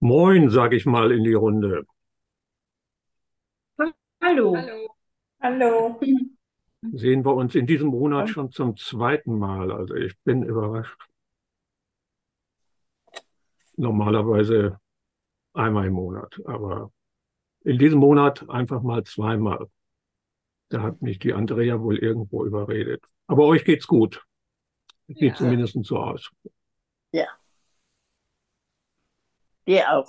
Moin, sage ich mal in die Runde. Hallo. Hallo. Hallo. Sehen wir uns in diesem Monat schon zum zweiten Mal. Also ich bin überrascht. Normalerweise einmal im Monat, aber in diesem Monat einfach mal zweimal. Da hat mich die Andrea wohl irgendwo überredet. Aber euch geht's gut. Sieht Ja. zumindest so aus. Ja. Dir auch.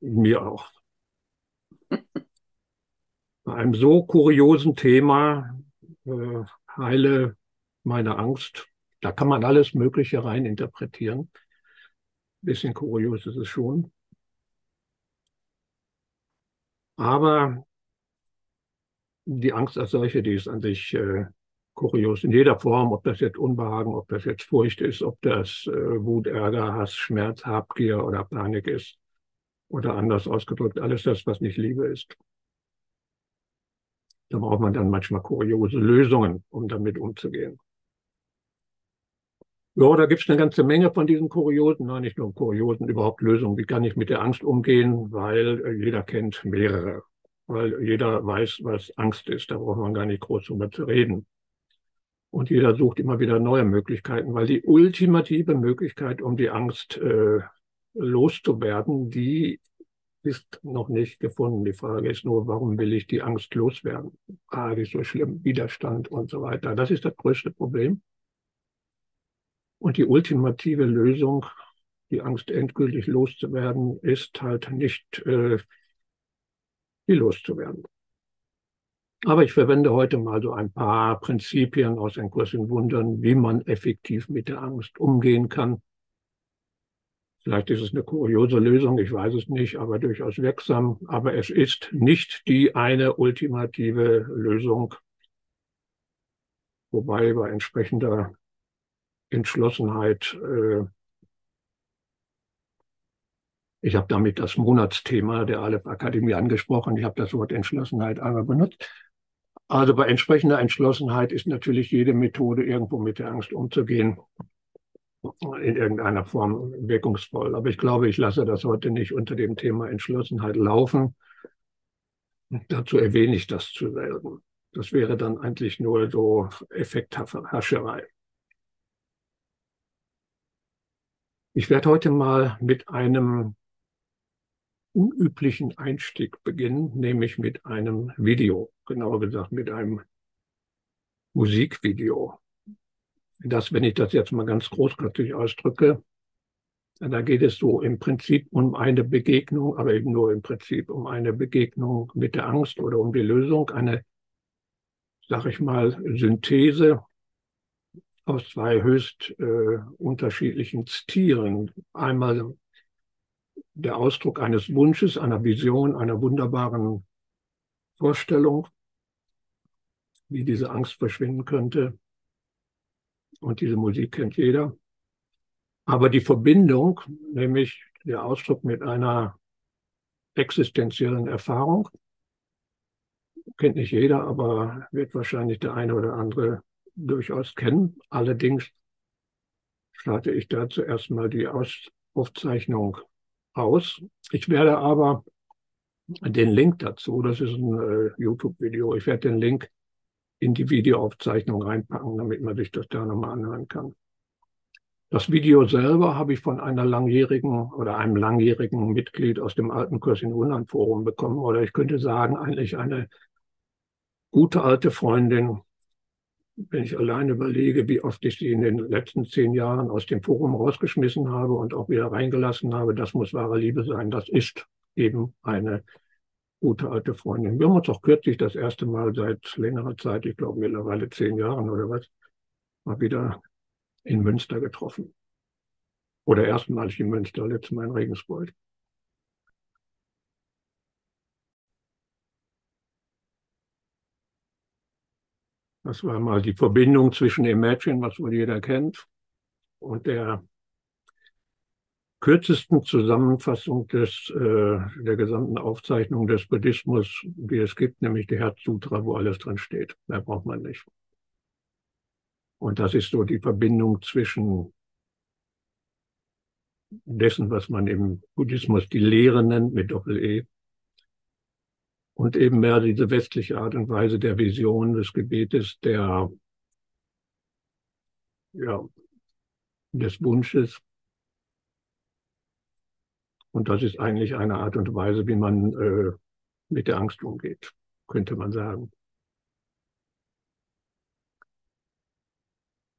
Mir auch. Bei einem so kuriosen Thema äh, heile meine Angst. Da kann man alles Mögliche rein interpretieren. Bisschen kurios ist es schon. Aber die Angst als solche, die ist an sich äh, kurios in jeder Form, ob das jetzt Unbehagen, ob das jetzt Furcht ist, ob das äh, Wut, Ärger, Hass, Schmerz, Habgier oder Panik ist. Oder anders ausgedrückt, alles das, was nicht Liebe ist. Da braucht man dann manchmal kuriose Lösungen, um damit umzugehen. Ja, da gibt es eine ganze Menge von diesen Kuriosen, nein, nicht nur Kuriosen, überhaupt Lösungen. Wie kann ich mit der Angst umgehen? Weil äh, jeder kennt mehrere. Weil jeder weiß, was Angst ist. Da braucht man gar nicht groß drüber zu reden. Und jeder sucht immer wieder neue Möglichkeiten, weil die ultimative Möglichkeit, um die Angst äh, loszuwerden, die ist noch nicht gefunden. Die Frage ist nur, warum will ich die Angst loswerden? Ah, die ist so schlimm, Widerstand und so weiter. Das ist das größte Problem. Und die ultimative Lösung, die Angst endgültig loszuwerden, ist halt nicht äh, die loszuwerden. Aber ich verwende heute mal so ein paar Prinzipien aus Ein Kurs in Wundern, wie man effektiv mit der Angst umgehen kann. Vielleicht ist es eine kuriose Lösung, ich weiß es nicht, aber durchaus wirksam. Aber es ist nicht die eine ultimative Lösung, wobei bei entsprechender Entschlossenheit, äh, ich habe damit das Monatsthema der Aleph Akademie angesprochen, ich habe das Wort Entschlossenheit einmal benutzt. Also bei entsprechender Entschlossenheit ist natürlich jede Methode, irgendwo mit der Angst umzugehen, in irgendeiner Form wirkungsvoll. Aber ich glaube, ich lasse das heute nicht unter dem Thema Entschlossenheit laufen. Dazu erwähne ich das zu selten. Das wäre dann eigentlich nur so Effekthascherei. Ich werde heute mal mit einem unüblichen Einstieg beginnen, nämlich mit einem Video, genauer gesagt mit einem Musikvideo. Das, wenn ich das jetzt mal ganz großkotzig ausdrücke, da geht es so im Prinzip um eine Begegnung, aber eben nur im Prinzip um eine Begegnung mit der Angst oder um die Lösung, eine, sag ich mal, Synthese aus zwei höchst äh, unterschiedlichen Stilen. Einmal der Ausdruck eines Wunsches, einer Vision, einer wunderbaren Vorstellung, wie diese Angst verschwinden könnte. Und diese Musik kennt jeder. Aber die Verbindung, nämlich der Ausdruck mit einer existenziellen Erfahrung, kennt nicht jeder, aber wird wahrscheinlich der eine oder andere durchaus kennen. Allerdings starte ich dazu erstmal die Aus Aufzeichnung aus. Ich werde aber den Link dazu, das ist ein äh, YouTube-Video, ich werde den Link in die Videoaufzeichnung reinpacken, damit man sich das da nochmal anhören kann. Das Video selber habe ich von einer langjährigen oder einem langjährigen Mitglied aus dem alten Kurs in Unland Forum bekommen. Oder ich könnte sagen, eigentlich eine gute alte Freundin, wenn ich allein überlege, wie oft ich sie in den letzten zehn Jahren aus dem Forum rausgeschmissen habe und auch wieder reingelassen habe, das muss wahre Liebe sein. Das ist eben eine gute alte Freundin. Wir haben uns auch kürzlich das erste Mal seit längerer Zeit, ich glaube mittlerweile zehn Jahren oder was, mal wieder in Münster getroffen. Oder erstmalig in Münster, letztes Mal in Regensburg. Das war mal die Verbindung zwischen Imagine, was wohl jeder kennt, und der kürzesten Zusammenfassung des, äh, der gesamten Aufzeichnung des Buddhismus, die es gibt, nämlich die Herzsutra, wo alles drin steht. Mehr braucht man nicht. Und das ist so die Verbindung zwischen dessen, was man im Buddhismus die Lehre nennt, mit Doppel-E, und eben mehr diese westliche Art und Weise der Vision des Gebetes, der, ja, des Wunsches. Und das ist eigentlich eine Art und Weise, wie man äh, mit der Angst umgeht, könnte man sagen.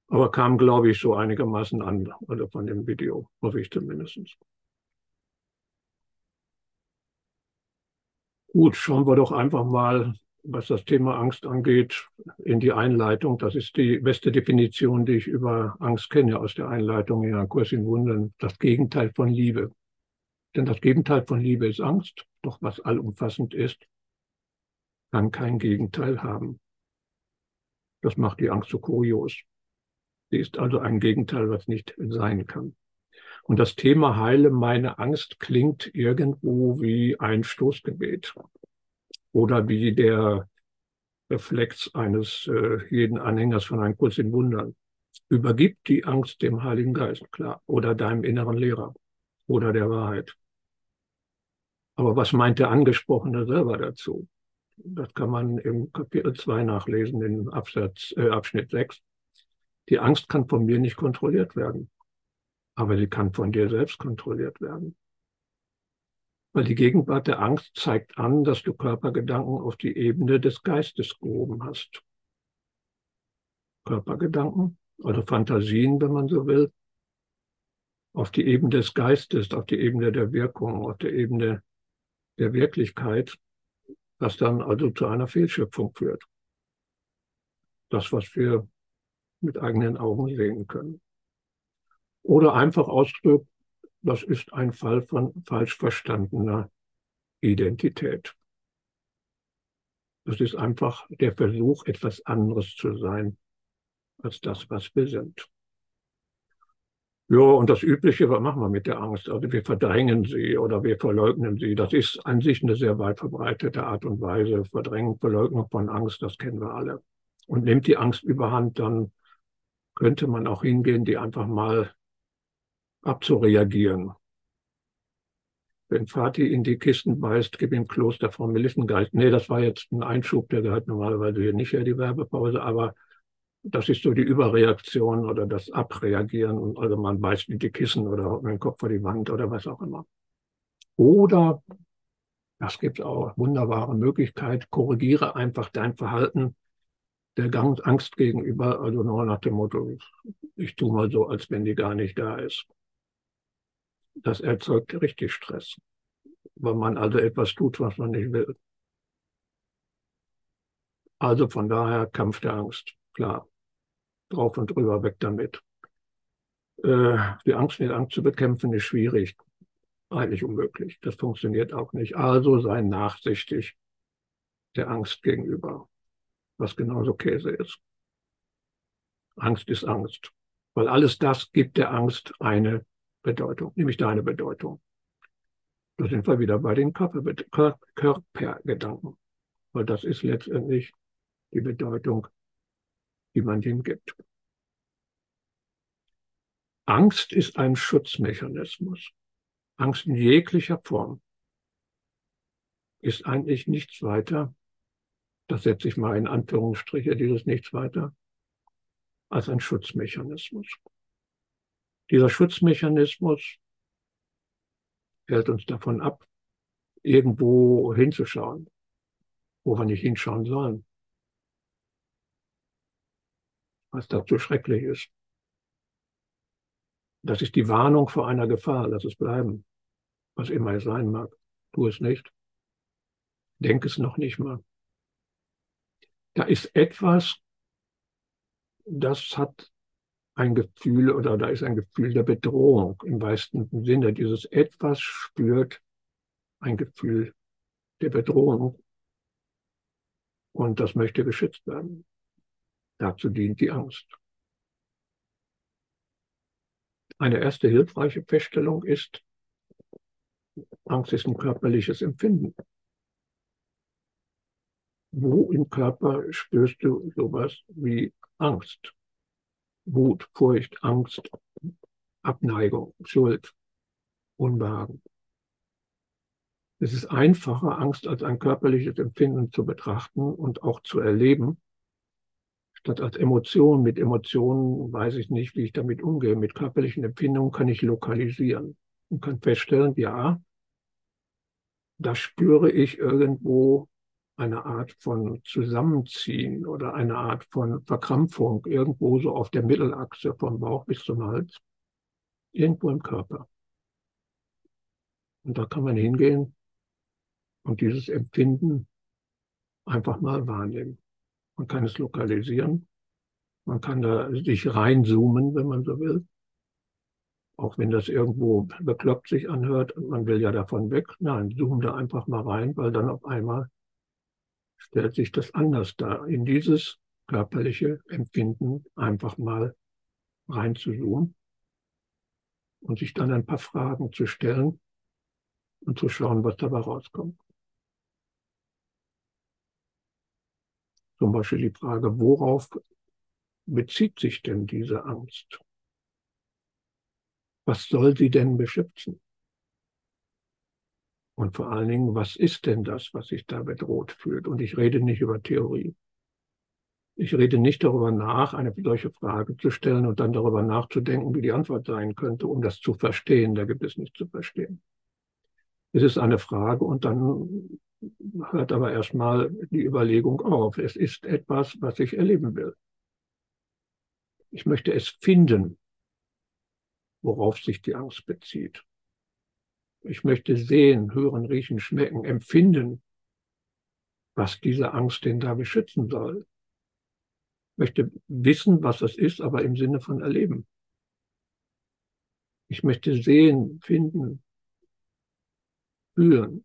Aber kam, glaube ich, so einigermaßen an, also von dem Video, hoffe ich zumindest. Gut, schauen wir doch einfach mal, was das Thema Angst angeht, in die Einleitung. Das ist die beste Definition, die ich über Angst kenne aus der Einleitung in einem Kurs in Wundern. Das Gegenteil von Liebe. Denn das Gegenteil von Liebe ist Angst. Doch was allumfassend ist, kann kein Gegenteil haben. Das macht die Angst so kurios. Sie ist also ein Gegenteil, was nicht sein kann. Und das Thema Heile meine Angst klingt irgendwo wie ein Stoßgebet oder wie der Reflex eines äh, jeden Anhängers von einem Kurs in Wundern. Übergib die Angst dem Heiligen Geist, klar, oder deinem inneren Lehrer oder der Wahrheit. Aber was meint der Angesprochene selber dazu? Das kann man im Kapitel 2 nachlesen, in Absatz, äh, Abschnitt 6. Die Angst kann von mir nicht kontrolliert werden aber sie kann von dir selbst kontrolliert werden. Weil die Gegenwart der Angst zeigt an, dass du Körpergedanken auf die Ebene des Geistes gehoben hast. Körpergedanken, also Fantasien, wenn man so will, auf die Ebene des Geistes, auf die Ebene der Wirkung, auf der Ebene der Wirklichkeit, was dann also zu einer Fehlschöpfung führt. Das, was wir mit eigenen Augen sehen können. Oder einfach ausgedrückt, das ist ein Fall von falsch verstandener Identität. Das ist einfach der Versuch, etwas anderes zu sein als das, was wir sind. Ja, und das Übliche, was machen wir mit der Angst? Also wir verdrängen sie oder wir verleugnen sie. Das ist an sich eine sehr weit verbreitete Art und Weise. Verdrängen, Verleugnung von Angst, das kennen wir alle. Und nimmt die Angst überhand, dann könnte man auch hingehen, die einfach mal abzureagieren. Wenn Fatih in die Kisten beißt, gib ihm Kloster vom Melissengeist. Nee, das war jetzt ein Einschub, der gehört normalerweise hier nicht her, die Werbepause, aber das ist so die Überreaktion oder das Abreagieren und also man beißt in die Kissen oder haut mit dem Kopf vor die Wand oder was auch immer. Oder, das gibt auch, wunderbare Möglichkeit, korrigiere einfach dein Verhalten der Angst gegenüber, also nur nach dem Motto, ich tue mal so, als wenn die gar nicht da ist das erzeugt richtig Stress, weil man also etwas tut, was man nicht will. Also von daher Kampf der Angst, klar. Drauf und drüber, weg damit. Äh, die Angst mit Angst zu bekämpfen ist schwierig, eigentlich unmöglich. Das funktioniert auch nicht. Also sei nachsichtig der Angst gegenüber, was genauso Käse ist. Angst ist Angst, weil alles das gibt der Angst eine Bedeutung, nämlich deine Bedeutung. Da sind wir wieder bei den Körpergedanken, weil das ist letztendlich die Bedeutung, die man dem gibt. Angst ist ein Schutzmechanismus. Angst in jeglicher Form ist eigentlich nichts weiter, das setze ich mal in Anführungsstriche, dieses nichts weiter, als ein Schutzmechanismus. Dieser Schutzmechanismus hält uns davon ab, irgendwo hinzuschauen, wo wir nicht hinschauen sollen. Was dazu schrecklich ist. Das ist die Warnung vor einer Gefahr. Lass es bleiben. Was immer es sein mag. Tu es nicht. Denk es noch nicht mal. Da ist etwas, das hat ein Gefühl oder da ist ein Gefühl der Bedrohung im weitesten Sinne. Dieses etwas spürt ein Gefühl der Bedrohung und das möchte geschützt werden. Dazu dient die Angst. Eine erste hilfreiche Feststellung ist, Angst ist ein körperliches Empfinden. Wo im Körper spürst du sowas wie Angst? Wut, Furcht, Angst, Abneigung, Schuld, Unbehagen. Es ist einfacher, Angst als ein körperliches Empfinden zu betrachten und auch zu erleben, statt als Emotion. Mit Emotionen weiß ich nicht, wie ich damit umgehe. Mit körperlichen Empfindungen kann ich lokalisieren und kann feststellen, ja, da spüre ich irgendwo eine Art von Zusammenziehen oder eine Art von Verkrampfung irgendwo so auf der Mittelachse vom Bauch bis zum Hals, irgendwo im Körper. Und da kann man hingehen und dieses Empfinden einfach mal wahrnehmen. Man kann es lokalisieren. Man kann da sich reinzoomen, wenn man so will. Auch wenn das irgendwo bekloppt sich anhört und man will ja davon weg. Nein, zoom da einfach mal rein, weil dann auf einmal stellt sich das anders dar. In dieses körperliche Empfinden einfach mal reinzuzoomen und sich dann ein paar Fragen zu stellen und zu schauen, was dabei rauskommt. Zum Beispiel die Frage, worauf bezieht sich denn diese Angst? Was soll sie denn beschützen? Und vor allen Dingen, was ist denn das, was sich da bedroht fühlt? Und ich rede nicht über Theorie. Ich rede nicht darüber nach, eine solche Frage zu stellen und dann darüber nachzudenken, wie die Antwort sein könnte, um das zu verstehen. Da gibt es nicht zu verstehen. Es ist eine Frage und dann hört aber erstmal die Überlegung auf. Es ist etwas, was ich erleben will. Ich möchte es finden, worauf sich die Angst bezieht. Ich möchte sehen, hören, riechen, schmecken, empfinden, was diese Angst denn da beschützen soll. Ich möchte wissen, was das ist, aber im Sinne von erleben. Ich möchte sehen, finden, fühlen,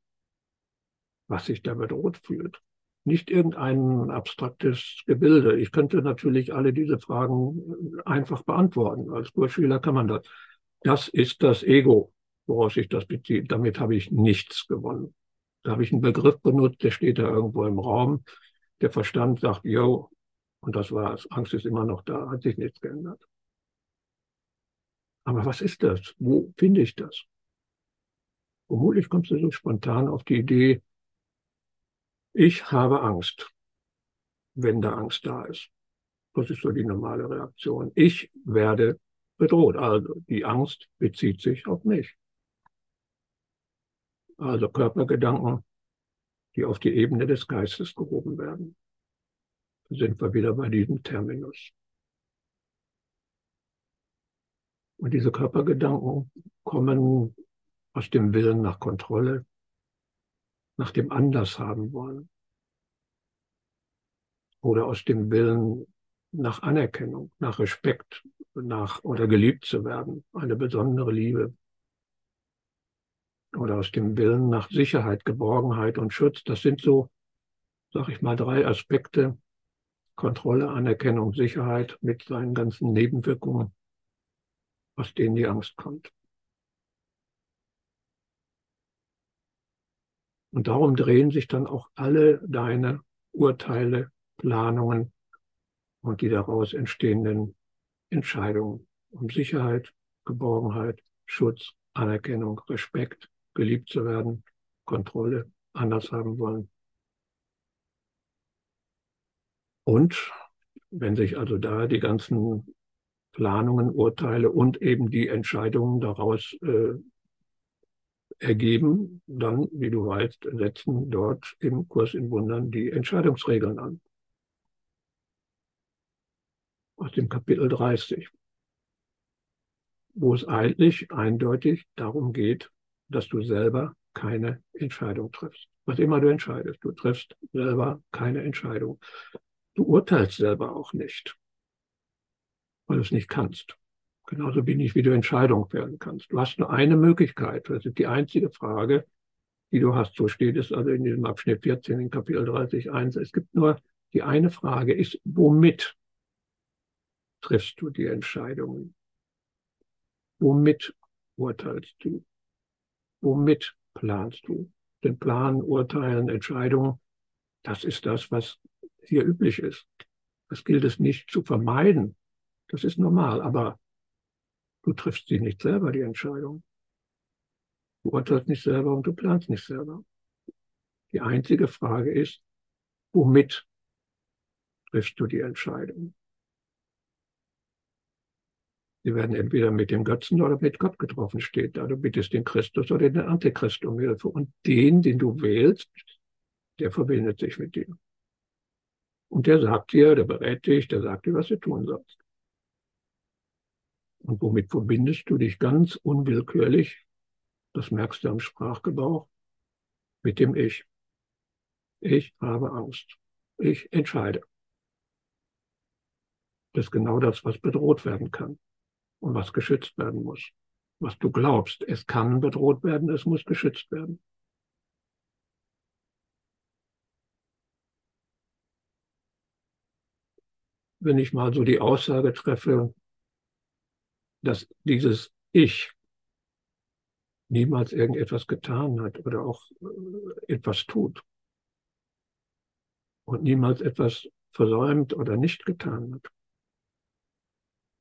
was sich da bedroht fühlt. Nicht irgendein abstraktes Gebilde. Ich könnte natürlich alle diese Fragen einfach beantworten. Als Kursschüler kann man das. Das ist das Ego, woraus sich das bezieht. Damit habe ich nichts gewonnen. Da habe ich einen Begriff benutzt, der steht da irgendwo im Raum. Der Verstand sagt, yo, und das war's. Angst ist immer noch da, hat sich nichts geändert. Aber was ist das? Wo finde ich das? Vermutlich kommst du so spontan auf die Idee, ich habe Angst, wenn da Angst da ist. Das ist so die normale Reaktion. Ich werde bedroht. Also die Angst bezieht sich auf mich. Also Körpergedanken, die auf die Ebene des Geistes gehoben werden. Da sind wir wieder bei diesem Terminus. Und diese Körpergedanken kommen aus dem Willen nach Kontrolle, nach dem Anders haben wollen. Oder aus dem Willen nach Anerkennung, nach Respekt, nach oder geliebt zu werden, eine besondere Liebe. Oder aus dem Willen nach Sicherheit, Geborgenheit und Schutz. Das sind so, sag ich mal, drei Aspekte. Kontrolle, Anerkennung, Sicherheit mit seinen ganzen Nebenwirkungen, aus denen die Angst kommt. Und darum drehen sich dann auch alle deine Urteile, Planungen und die daraus entstehenden Entscheidungen um Sicherheit, Geborgenheit, Schutz, Anerkennung, Respekt, geliebt zu werden, Kontrolle, anders haben wollen. Und wenn sich also da die ganzen Planungen, Urteile und eben die Entscheidungen daraus äh, ergeben dann, wie du weißt, setzen dort im Kurs in Wundern die Entscheidungsregeln an. Aus dem Kapitel 30, wo es eigentlich eindeutig darum geht, dass du selber keine Entscheidung triffst. Was immer du entscheidest, du triffst selber keine Entscheidung. Du urteilst selber auch nicht, weil du es nicht kannst. Genauso wenig, wie du Entscheidungen fällen kannst. Du hast nur eine Möglichkeit. Das ist die einzige Frage, die du hast. So steht es also in diesem Abschnitt 14 in Kapitel 30.1. Es gibt nur die eine Frage, ist, womit triffst du die Entscheidungen? Womit urteilst du? Womit planst du? Denn Planen, Urteilen, Entscheidungen, das ist das, was hier üblich ist. Das gilt es nicht zu vermeiden, Das ist normal, aber du triffst sie nicht selber, die Entscheidung. Du urteilst nicht selber und du planst nicht selber. Die einzige Frage ist, womit triffst du die Entscheidung? Sie werden entweder mit dem Götzen oder mit Gott getroffen, steht da. Du bittest den Christus oder den Antichrist um Hilfe. Und den, den du wählst, der verbindet sich mit dir. Und der sagt dir, der berät dich, der sagt dir, was du tun sollst. Und womit verbindest du dich ganz unwillkürlich? Das merkst du am Sprachgebrauch mit dem Ich. Ich habe Angst. Ich entscheide. Das ist genau das, was bedroht werden kann und was geschützt werden muss. Was du glaubst, es kann bedroht werden, es muss geschützt werden. Wenn ich mal so die Aussage treffe, dass dieses Ich niemals irgendetwas getan hat oder auch äh, etwas tut und niemals etwas versäumt oder nicht getan hat.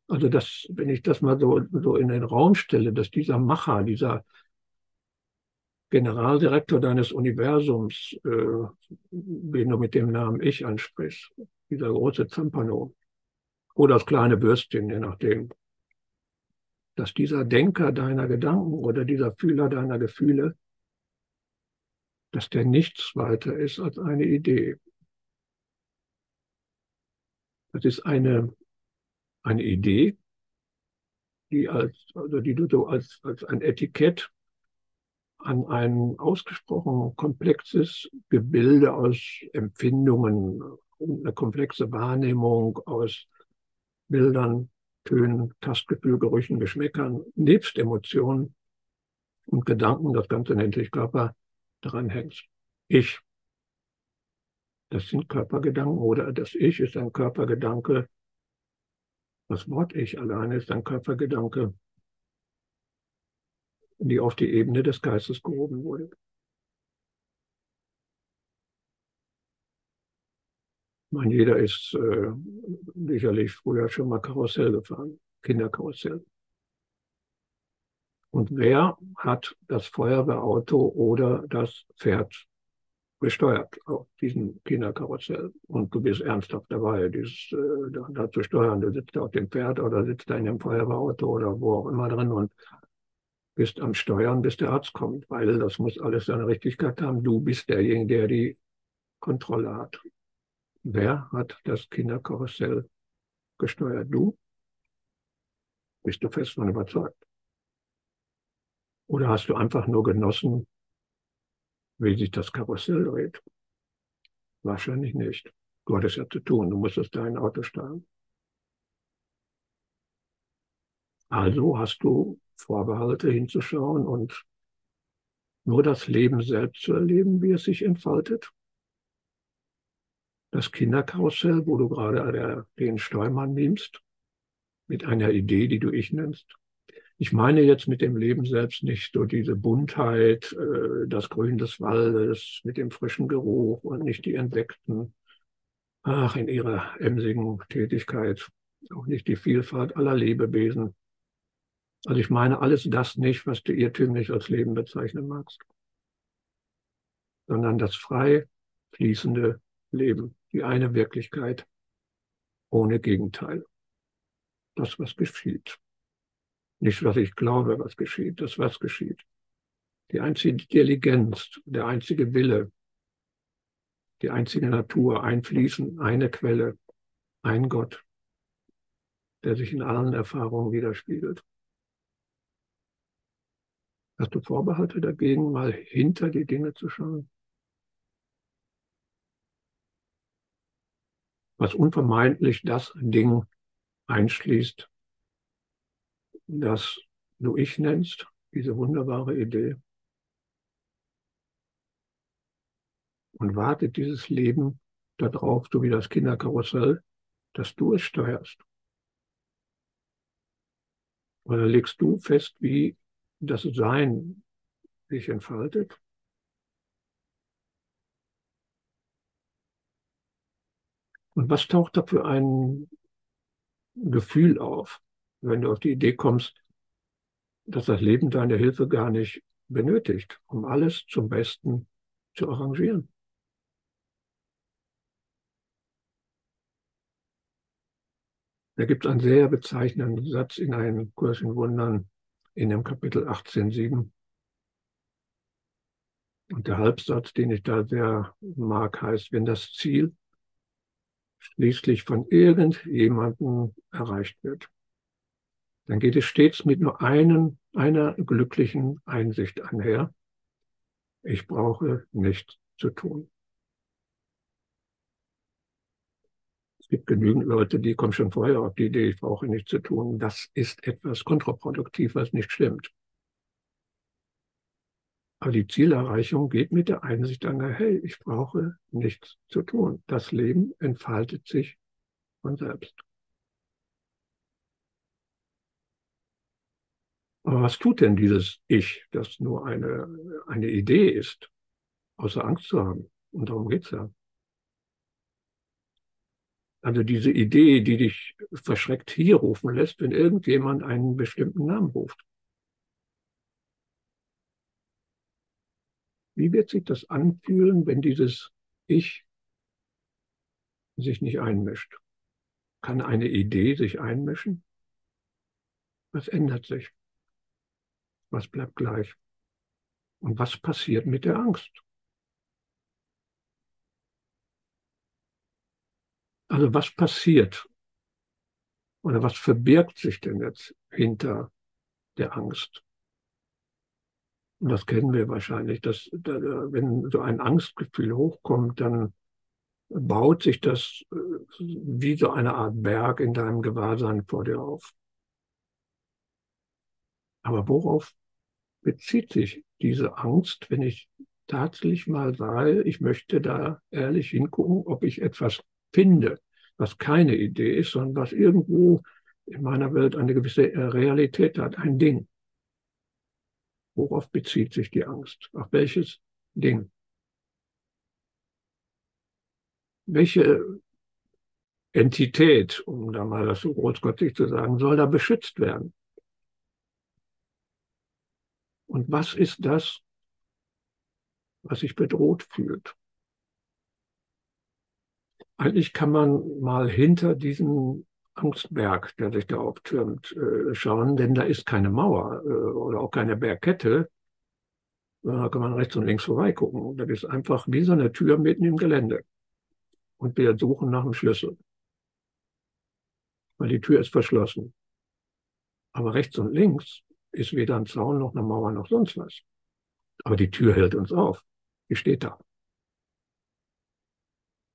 Also das, wenn ich das mal so, so in den Raum stelle, dass dieser Macher, dieser Generaldirektor deines Universums, äh, wen du mit dem Namen Ich ansprichst, dieser große Zampano oder das kleine Bürstchen, je nachdem, dass dieser Denker deiner Gedanken oder dieser Fühler deiner Gefühle, dass der nichts weiter ist als eine Idee. Das ist eine eine Idee, die als, also die du so als, als ein Etikett an ein ausgesprochen komplexes Gebilde aus Empfindungen und eine komplexe Wahrnehmung aus Bildern, Tönen, Tastgefühl, Gerüchen, Geschmäckern, nebst Emotionen und Gedanken, das Ganze nennt sich Körper, daran hängst. Ich. Das sind Körpergedanken oder das Ich ist ein Körpergedanke, das Wort Ich alleine ist ein Körpergedanke, die auf die Ebene des Geistes gehoben wurde. Ich meine, jeder ist äh, sicherlich früher schon mal Karussell gefahren, Kinderkarussell. Und wer hat das Feuerwehrauto oder das Pferd gesteuert auf diesem Kinderkarussell. Und du bist ernsthaft dabei, dieses, äh, da, zu steuern. Du sitzt auf dem Pferd oder sitzt da in dem Feuerwehrauto oder wo auch immer drin und bist am Steuern, bis der Arzt kommt, weil das muss alles seine Richtigkeit haben. Du bist derjenige, der die Kontrolle hat. Wer hat das Kinderkarussell gesteuert? Du? Bist du fest von überzeugt? Oder hast du einfach nur genossen, wie sich das Karussell dreht? Wahrscheinlich nicht. Du hattest ja zu tun, du musstest dein Auto steuern. Also hast du Vorbehalte hinzuschauen und nur das Leben selbst zu erleben, wie es sich entfaltet. Das Kinderkarussell, wo du gerade den Steuermann nimmst, mit einer Idee, die du ich nennst, ich meine jetzt mit dem Leben selbst nicht so diese Buntheit, äh, das Grün des Waldes mit dem frischen Geruch und nicht die Insekten, ach, in ihrer emsigen Tätigkeit, auch nicht die Vielfalt aller Lebewesen. Also ich meine alles das nicht, was du irrtümlich als Leben bezeichnen magst, sondern das frei fließende Leben, die eine Wirklichkeit ohne Gegenteil. Das, was geschieht. Nicht, was ich glaube, was geschieht, das, was geschieht. Die einzige Intelligenz, der einzige Wille, die einzige Natur, ein Fließen, eine Quelle, ein Gott, der sich in allen Erfahrungen widerspiegelt. Hast du Vorbehalte dagegen, mal hinter die Dinge zu schauen? Was unvermeidlich das Ding einschließt, das du ich nennst, diese wunderbare Idee. Und wartet dieses Leben darauf, so wie das Kinderkarussell, dass du es steuerst. Oder legst du fest, wie das Sein sich entfaltet? Und was taucht da für ein Gefühl auf, wenn du auf die Idee kommst, dass das Leben deine Hilfe gar nicht benötigt, um alles zum Besten zu arrangieren. Da gibt es einen sehr bezeichnenden Satz in einem Kurs in Wundern in dem Kapitel 18.7. Und der Halbsatz, den ich da sehr mag, heißt, wenn das Ziel schließlich von irgendjemandem erreicht wird, dann geht es stets mit nur einem, einer glücklichen Einsicht einher. Ich brauche nichts zu tun. Es gibt genügend Leute, die kommen schon vorher auf die Idee, ich brauche nichts zu tun. Das ist etwas kontraproduktiv, was nicht stimmt. Aber die Zielerreichung geht mit der Einsicht an, hey, ich brauche nichts zu tun. Das Leben entfaltet sich von selbst. Aber was tut denn dieses Ich, das nur eine, eine Idee ist, außer Angst zu haben? Und darum geht's ja. Also diese Idee, die dich verschreckt hier rufen lässt, wenn irgendjemand einen bestimmten Namen ruft. Wie wird sich das anfühlen, wenn dieses Ich sich nicht einmischt? Kann eine Idee sich einmischen? Was ändert sich? Was bleibt gleich? Und was passiert mit der Angst? Also was passiert oder was verbirgt sich denn jetzt hinter der Angst? Und das kennen wir wahrscheinlich, dass wenn so ein Angstgefühl hochkommt, dann baut sich das äh, wie so eine Art Berg in deinem Gewahrsein vor dir auf. Aber worauf bezieht sich diese Angst, wenn ich tatsächlich mal sage, ich möchte da ehrlich hingucken, ob ich etwas finde, was keine Idee ist, sondern was irgendwo in meiner Welt eine gewisse äh, Realität hat, ein Ding. Worauf bezieht sich die Angst? Auf welches Ding? Welche Entität, um da mal das so großkotzig zu sagen, soll da beschützt werden? Und was ist das, was sich bedroht fühlt? Eigentlich kann man mal hinter diesen Angstberg, der sich da auftürmt, äh, schauen, denn da ist keine Mauer äh, oder auch keine Bergkette, da kann man rechts und links vorbeigucken. Das ist einfach wie so eine Tür mitten im Gelände. Und wir suchen nach dem Schlüssel. Weil die Tür ist verschlossen. Aber rechts und links ist weder ein Zaun noch eine Mauer noch sonst was. Aber die Tür hält uns auf. Die steht da.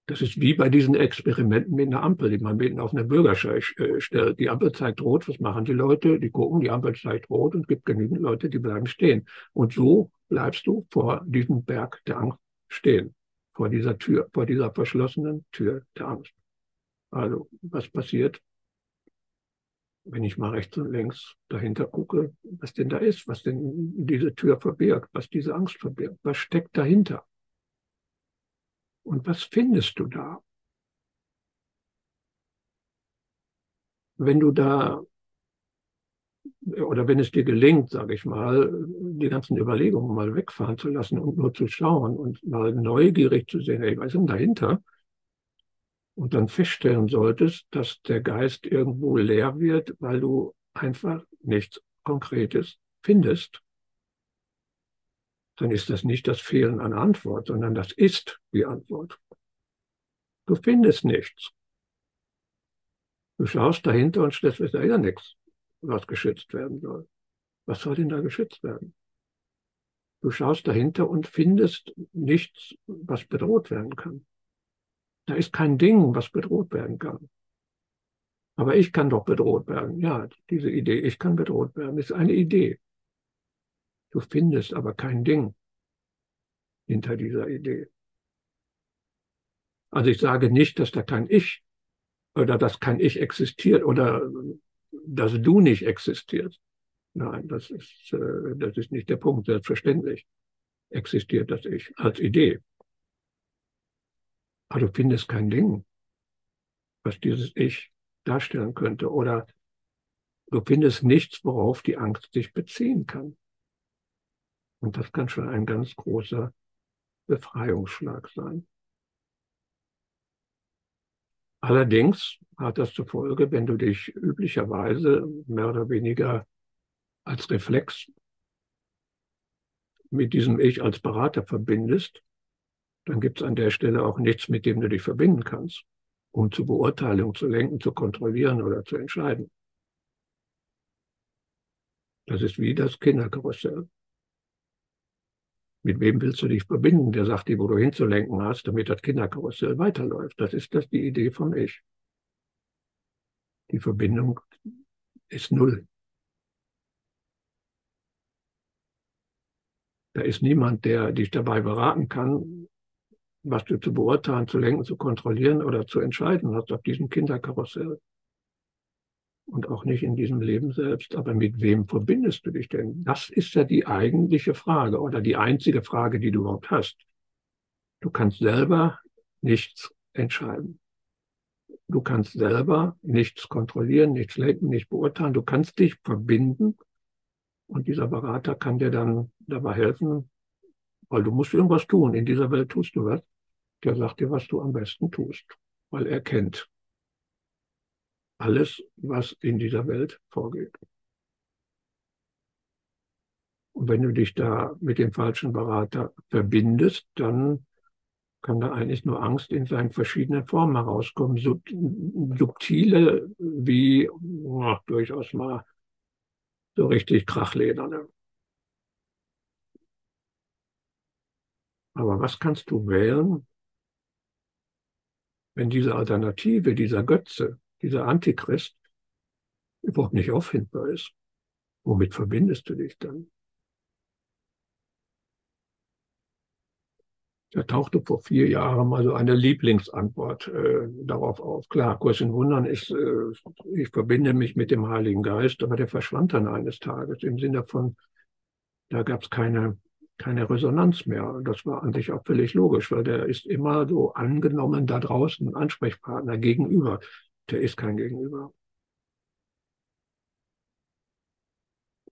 Das ist wie bei diesen Experimenten mit einer Ampel, die man mitten auf eine Bürgersteig äh, stellt. Die Ampel zeigt rot, was machen die Leute? Die gucken, die Ampel zeigt rot und gibt genügend Leute, die bleiben stehen. Und so bleibst du vor diesem Berg der Angst stehen, vor dieser Tür, vor dieser verschlossenen Tür der Angst. Also, was passiert, wenn ich mal rechts und links dahinter gucke, was denn da ist, was denn diese Tür verbirgt, was diese Angst verbirgt, was steckt dahinter? Und was findest du da? Wenn du da, oder wenn es dir gelingt, sage ich mal, die ganzen Überlegungen mal wegfahren zu lassen und nur zu schauen und mal neugierig zu sehen, ey, was ist denn dahinter? Und dann feststellen solltest, dass der Geist irgendwo leer wird, weil du einfach nichts Konkretes findest, dann ist das nicht das Fehlen an Antwort, sondern das ist die Antwort. Du findest nichts. Du schaust dahinter und stellst fest, da ist ja nichts, was geschützt werden soll. Was soll denn da geschützt werden? Du schaust dahinter und findest nichts, was bedroht werden kann. Da ist kein Ding, was bedroht werden kann. Aber ich kann doch bedroht werden. Ja, diese Idee, ich kann bedroht werden, ist eine Idee. Du findest aber kein Ding hinter dieser Idee. Also ich sage nicht, dass da kein Ich oder dass kein Ich existiert oder dass du nicht existierst. Nein, das ist, äh, das ist nicht der Punkt. Selbstverständlich existiert das Ich als Idee. Aber du findest kein Ding, was dieses Ich darstellen könnte. Oder du findest nichts, worauf die Angst sich beziehen kann. Und das kann schon ein ganz großer Befreiungsschlag sein. Allerdings hat das zur Folge, wenn du dich üblicherweise mehr oder weniger als Reflex mit diesem Ich als Berater verbindest, dann gibt es an der Stelle auch nichts, mit dem du dich verbinden kannst, um zu Beurteilung zu lenken, zu kontrollieren oder zu entscheiden. Das ist wie das Kinderkarussell. Mit wem willst du dich verbinden? Der sagt dir, wo du hinzulenken hast, damit das Kinderkarussell weiterläuft. Das ist das die Idee vom Ich. Die Verbindung ist null. Da ist niemand, der dich dabei beraten kann, was du zu beurteilen, zu lenken, zu kontrollieren oder zu entscheiden hast auf diesem Kinderkarussell und auch nicht in diesem Leben selbst. Aber mit wem verbindest du dich denn? Das ist ja die eigentliche Frage oder die einzige Frage, die du überhaupt hast. Du kannst selber nichts entscheiden. Du kannst selber nichts kontrollieren, nichts lenken, nicht beurteilen. Du kannst dich verbinden und dieser Berater kann dir dann dabei helfen, weil du musst irgendwas tun. In dieser Welt tust du was. Der sagt dir, was du am besten tust, weil er kennt alles, was in dieser Welt vorgeht. Und wenn du dich da mit dem falschen Berater verbindest, dann kann da eigentlich nur Angst in seinen verschiedenen Formen herauskommen. Subtile wie ach, durchaus mal so richtig krachlederne. Aber was kannst du wählen, wenn diese Alternative, dieser Götze, dieser Antichrist überhaupt nicht auffindbar ist. Womit verbindest du dich dann? Da tauchte vor vier Jahren mal so eine Lieblingsantwort äh, darauf auf. Klar, Kurs in Wundern ist, äh, ich verbinde mich mit dem Heiligen Geist, aber der verschwand dann eines Tages im Sinne von, da gab es keine, keine Resonanz mehr. Das war an sich auch völlig logisch, weil der ist immer so angenommen da draußen, Ansprechpartner gegenüber der ist kein Gegenüber.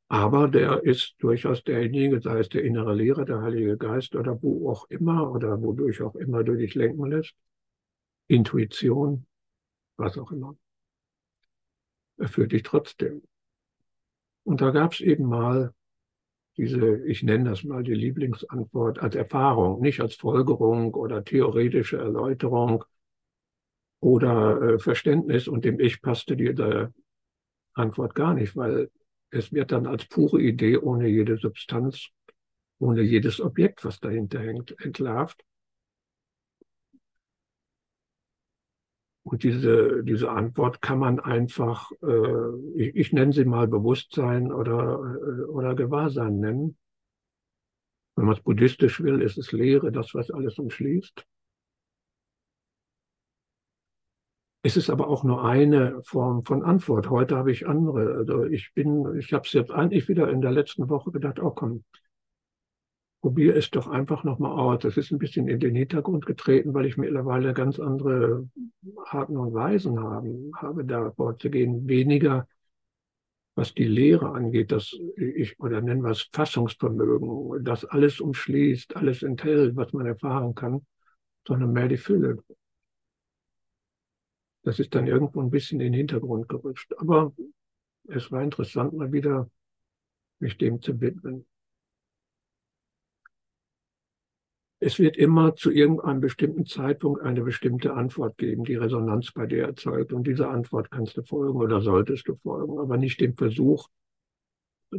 Aber der ist durchaus derjenige, sei es der innere Lehrer, der Heilige Geist oder wo auch immer oder wodurch auch immer du dich lenken lässt. Intuition, was auch immer. Er führt dich trotzdem. Und da gab es eben mal diese, ich nenne das mal die Lieblingsantwort als Erfahrung, nicht als Folgerung oder theoretische Erläuterung, oder äh, Verständnis und dem Ich passte diese Antwort gar nicht, weil es wird dann als pure Idee ohne jede Substanz, ohne jedes Objekt, was dahinter hängt, entlarvt. Und diese, diese Antwort kann man einfach, äh, ich, ich nenne sie mal Bewusstsein oder, äh, oder Gewahrsein nennen. Wenn man es buddhistisch will, ist es Lehre, das, was alles umschließt. Es ist aber auch nur eine Form von Antwort. Heute habe ich andere. Also ich bin, ich habe es jetzt eigentlich wieder in der letzten Woche gedacht, oh komm, probier es doch einfach nochmal aus. Das ist ein bisschen in den Hintergrund getreten, weil ich mittlerweile ganz andere Arten und Weisen haben, habe, da vorzugehen. Weniger, was die Lehre angeht, das ich, oder nennen wir es Fassungsvermögen, das alles umschließt, alles enthält, was man erfahren kann, sondern mehr die Fülle. Das ist dann irgendwo ein bisschen in den Hintergrund gerutscht. Aber es war interessant, mal wieder mich dem zu widmen. Es wird immer zu irgendeinem bestimmten Zeitpunkt eine bestimmte Antwort geben, die Resonanz bei dir erzeugt. Und dieser Antwort kannst du folgen oder solltest du folgen, aber nicht dem Versuch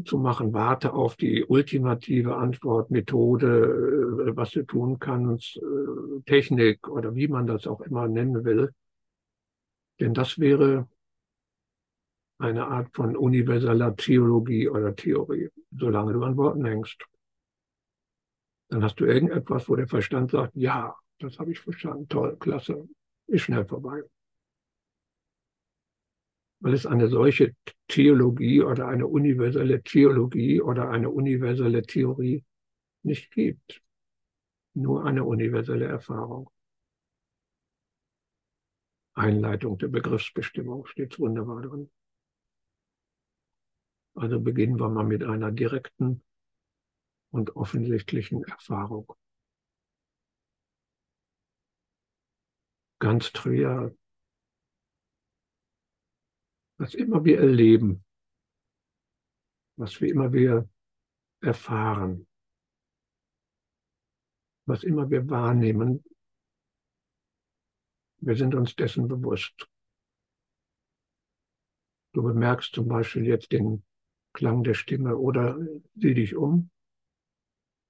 zu machen, warte auf die ultimative Antwort, Methode, äh, was du tun kannst, äh, Technik oder wie man das auch immer nennen will, denn das wäre eine Art von universeller Theologie oder Theorie, solange du an Worten hängst. Dann hast du irgendetwas, wo der Verstand sagt, ja, das habe ich verstanden, toll, klasse, ist schnell vorbei. Weil es eine solche Theologie oder eine universelle Theologie oder eine universelle Theorie nicht gibt. Nur eine universelle Erfahrung. Einleitung der Begriffsbestimmung steht wunderbar drin. Also beginnen wir mal mit einer direkten und offensichtlichen Erfahrung. Ganz trivial. Was immer wir erleben, was wir immer wir erfahren, was immer wir wahrnehmen, wir sind uns dessen bewusst. Du bemerkst zum Beispiel jetzt den Klang der Stimme oder sieh dich um,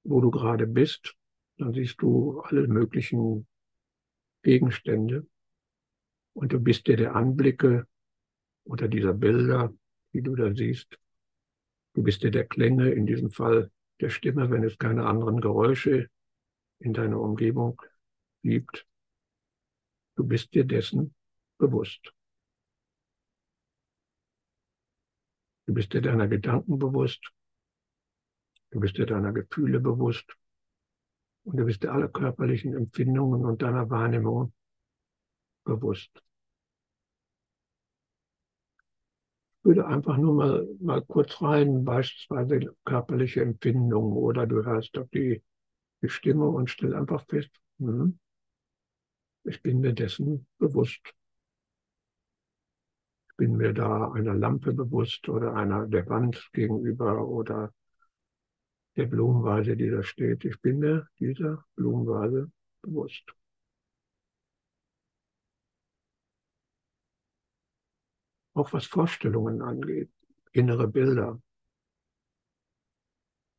wo du gerade bist, dann siehst du alle möglichen Gegenstände und du bist dir der Anblicke oder dieser Bilder, die du da siehst. Du bist dir der Klänge, in diesem Fall der Stimme, wenn es keine anderen Geräusche in deiner Umgebung gibt. Du bist dir dessen bewusst. Du bist dir deiner Gedanken bewusst. Du bist dir deiner Gefühle bewusst. Und du bist dir aller körperlichen Empfindungen und deiner Wahrnehmung bewusst. Ich würde einfach nur mal, mal kurz rein, beispielsweise körperliche Empfindungen oder du hörst auf die, die Stimme und stell einfach fest, hm, ich bin mir dessen bewusst bin mir da einer Lampe bewusst oder einer der Wand gegenüber oder der Blumenvase, die da steht. Ich bin mir dieser Blumenvase bewusst. Auch was Vorstellungen angeht, innere Bilder,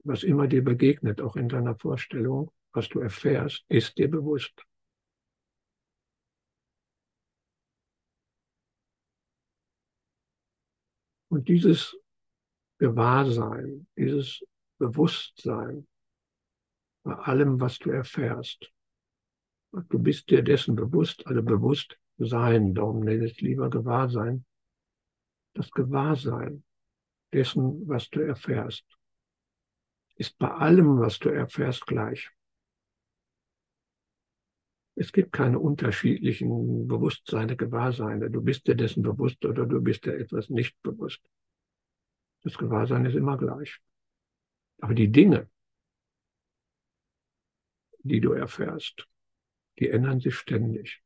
was immer dir begegnet, auch in deiner Vorstellung, was du erfährst, ist dir bewusst. Und dieses Gewahrsein, dieses Bewusstsein bei allem, was du erfährst, du bist dir dessen bewusst, also Bewusstsein, darum nenne ich es lieber Gewahrsein, das Gewahrsein dessen, was du erfährst, ist bei allem, was du erfährst, gleich. Es gibt keine unterschiedlichen Bewusstseine, Gewahrseine. Du bist dir dessen bewusst oder du bist dir etwas nicht bewusst. Das Gewahrsein ist immer gleich. Aber die Dinge, die du erfährst, die ändern sich ständig.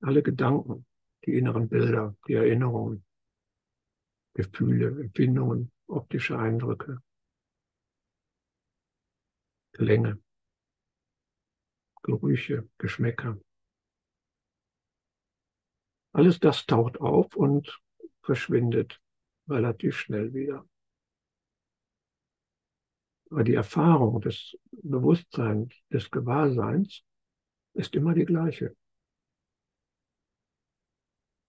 Alle Gedanken, die inneren Bilder, die Erinnerungen, Gefühle, Empfindungen, optische Eindrücke, Klänge, Gerüche, Geschmäcker. Alles das taucht auf und verschwindet relativ schnell wieder. Aber die Erfahrung des Bewusstseins, des Gewahrseins ist immer die gleiche.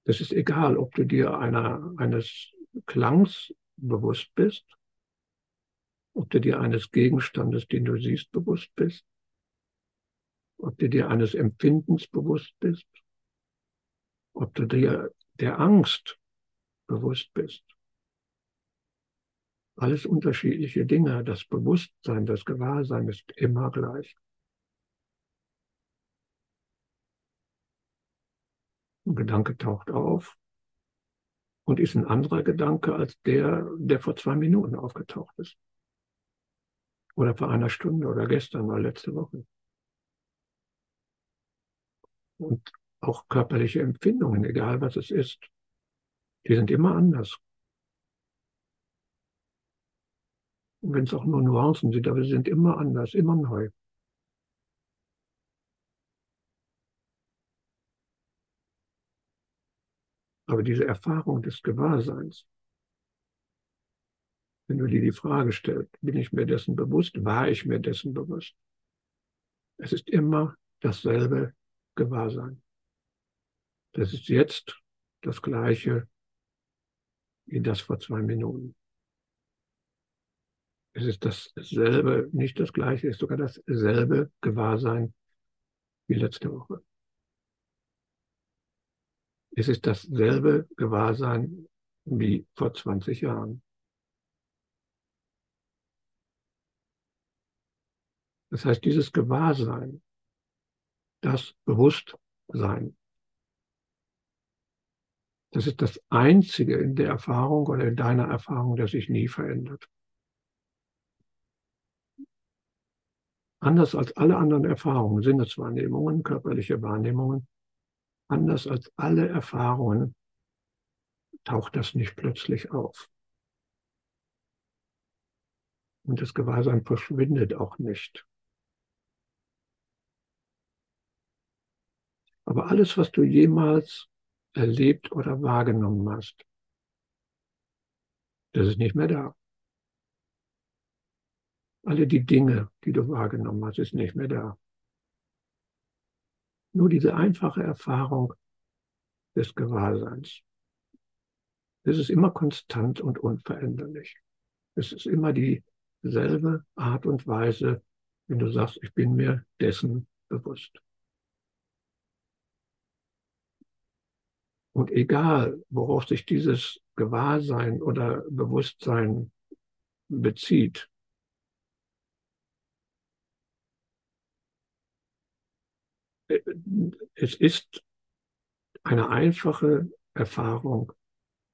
Es ist egal, ob du dir einer, eines Klangs bewusst bist ob du dir eines Gegenstandes, den du siehst, bewusst bist, ob du dir eines Empfindens bewusst bist, ob du dir der Angst bewusst bist. Alles unterschiedliche Dinge. Das Bewusstsein, das Gewahrsein ist immer gleich. Ein Gedanke taucht auf und ist ein anderer Gedanke als der, der vor zwei Minuten aufgetaucht ist. Oder vor einer Stunde oder gestern oder letzte Woche. Und auch körperliche Empfindungen, egal was es ist, die sind immer anders. Und wenn es auch nur Nuancen sind, aber sie sind immer anders, immer neu. Aber diese Erfahrung des Gewahrseins, wenn du dir die Frage stellst, bin ich mir dessen bewusst, war ich mir dessen bewusst? Es ist immer dasselbe Gewahrsein. Das ist jetzt das gleiche wie das vor zwei Minuten. Es ist dasselbe, nicht das gleiche, es ist sogar dasselbe Gewahrsein wie letzte Woche. Es ist dasselbe Gewahrsein wie vor 20 Jahren. Das heißt, dieses Gewahrsein das Bewusstsein. Das ist das Einzige in der Erfahrung oder in deiner Erfahrung, das sich nie verändert. Anders als alle anderen Erfahrungen, Sinneswahrnehmungen, körperliche Wahrnehmungen, anders als alle Erfahrungen taucht das nicht plötzlich auf. Und das Gewahrsein verschwindet auch nicht. Aber alles, was du jemals erlebt oder wahrgenommen hast, das ist nicht mehr da. Alle die Dinge, die du wahrgenommen hast, ist nicht mehr da. Nur diese einfache Erfahrung des Gewahrseins. Es ist immer konstant und unveränderlich. Es ist immer dieselbe Art und Weise, wenn du sagst, ich bin mir dessen bewusst. Und egal, worauf sich dieses Gewahrsein oder Bewusstsein bezieht, es ist eine einfache Erfahrung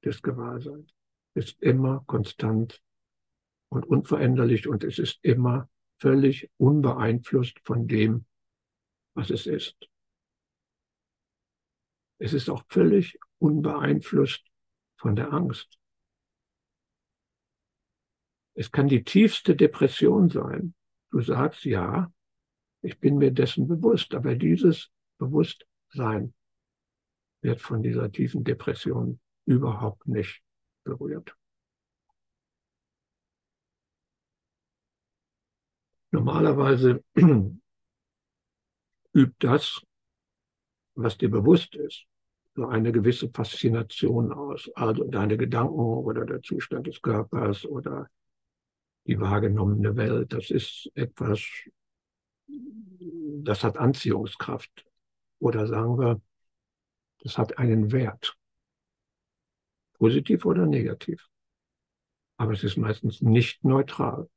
des Gewahrseins. Es ist immer konstant und unveränderlich und es ist immer völlig unbeeinflusst von dem, was es ist. Es ist auch völlig unbeeinflusst von der Angst. Es kann die tiefste Depression sein. Du sagst, ja, ich bin mir dessen bewusst, aber dieses Bewusstsein wird von dieser tiefen Depression überhaupt nicht berührt. Normalerweise übt das, was dir bewusst ist, so eine gewisse Faszination aus. Also deine Gedanken oder der Zustand des Körpers oder die wahrgenommene Welt, das ist etwas, das hat Anziehungskraft. Oder sagen wir, das hat einen Wert. Positiv oder negativ. Aber es ist meistens nicht neutral.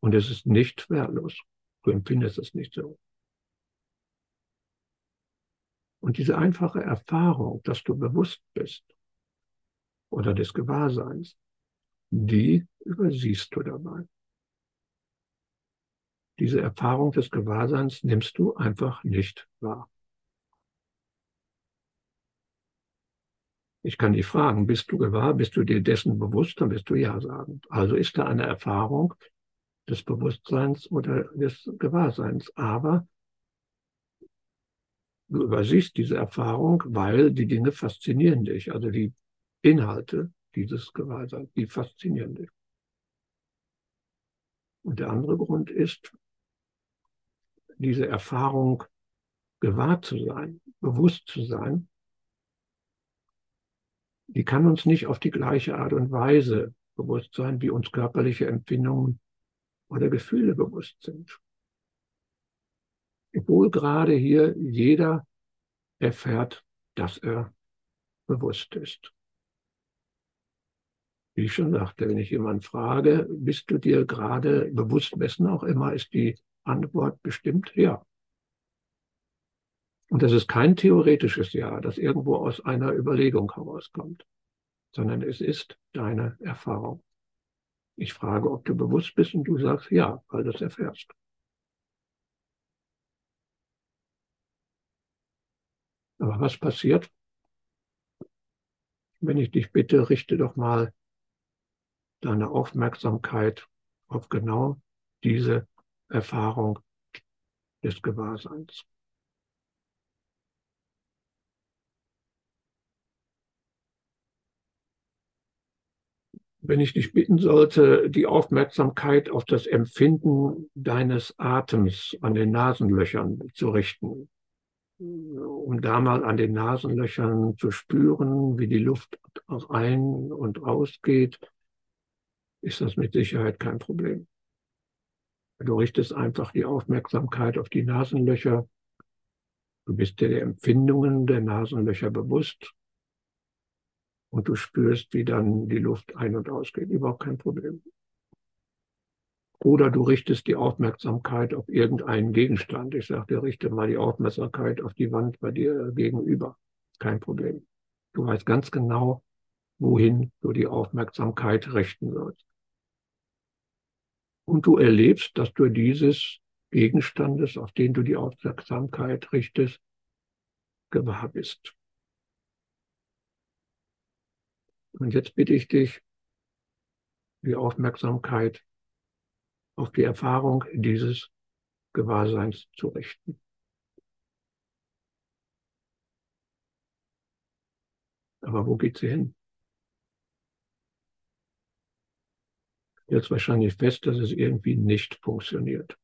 Und es ist nicht wertlos. Du empfindest es nicht so. Und diese einfache Erfahrung, dass du bewusst bist oder des Gewahrseins, die übersiehst du dabei. Diese Erfahrung des Gewahrseins nimmst du einfach nicht wahr. Ich kann dich fragen, bist du gewahr, bist du dir dessen bewusst, dann wirst du ja sagen. Also ist da eine Erfahrung des Bewusstseins oder des Gewahrseins. Aber Du übersiehst diese Erfahrung, weil die Dinge faszinieren dich. Also die Inhalte dieses Gewahrseins, die faszinieren dich. Und der andere Grund ist, diese Erfahrung gewahr zu sein, bewusst zu sein, die kann uns nicht auf die gleiche Art und Weise bewusst sein, wie uns körperliche Empfindungen oder Gefühle bewusst sind obwohl gerade hier jeder erfährt, dass er bewusst ist. Wie ich schon sagte, wenn ich jemanden frage, bist du dir gerade bewusst, wessen auch immer, ist die Antwort bestimmt ja. Und das ist kein theoretisches Ja, das irgendwo aus einer Überlegung herauskommt, sondern es ist deine Erfahrung. Ich frage, ob du bewusst bist und du sagst ja, weil du es erfährst. Aber was passiert? Wenn ich dich bitte, richte doch mal deine Aufmerksamkeit auf genau diese Erfahrung des Gewahrseins. Wenn ich dich bitten sollte, die Aufmerksamkeit auf das Empfinden deines Atems an den Nasenlöchern zu richten, um da mal an den Nasenlöchern zu spüren, wie die Luft ein- und ausgeht, ist das mit Sicherheit kein Problem. Du richtest einfach die Aufmerksamkeit auf die Nasenlöcher. Du bist dir der Empfindungen der Nasenlöcher bewusst und du spürst, wie dann die Luft ein- und ausgeht. Überhaupt kein Problem. Oder du richtest die Aufmerksamkeit auf irgendeinen Gegenstand. Ich sagte, richte mal die Aufmerksamkeit auf die Wand bei dir gegenüber. Kein Problem. Du weißt ganz genau, wohin du die Aufmerksamkeit richten sollst. Und du erlebst, dass du dieses Gegenstandes, auf den du die Aufmerksamkeit richtest, gewahr bist. Und jetzt bitte ich dich, die Aufmerksamkeit auf die Erfahrung dieses Gewahrseins zu richten. Aber wo geht sie hin? Jetzt wahrscheinlich fest, dass es irgendwie nicht funktioniert.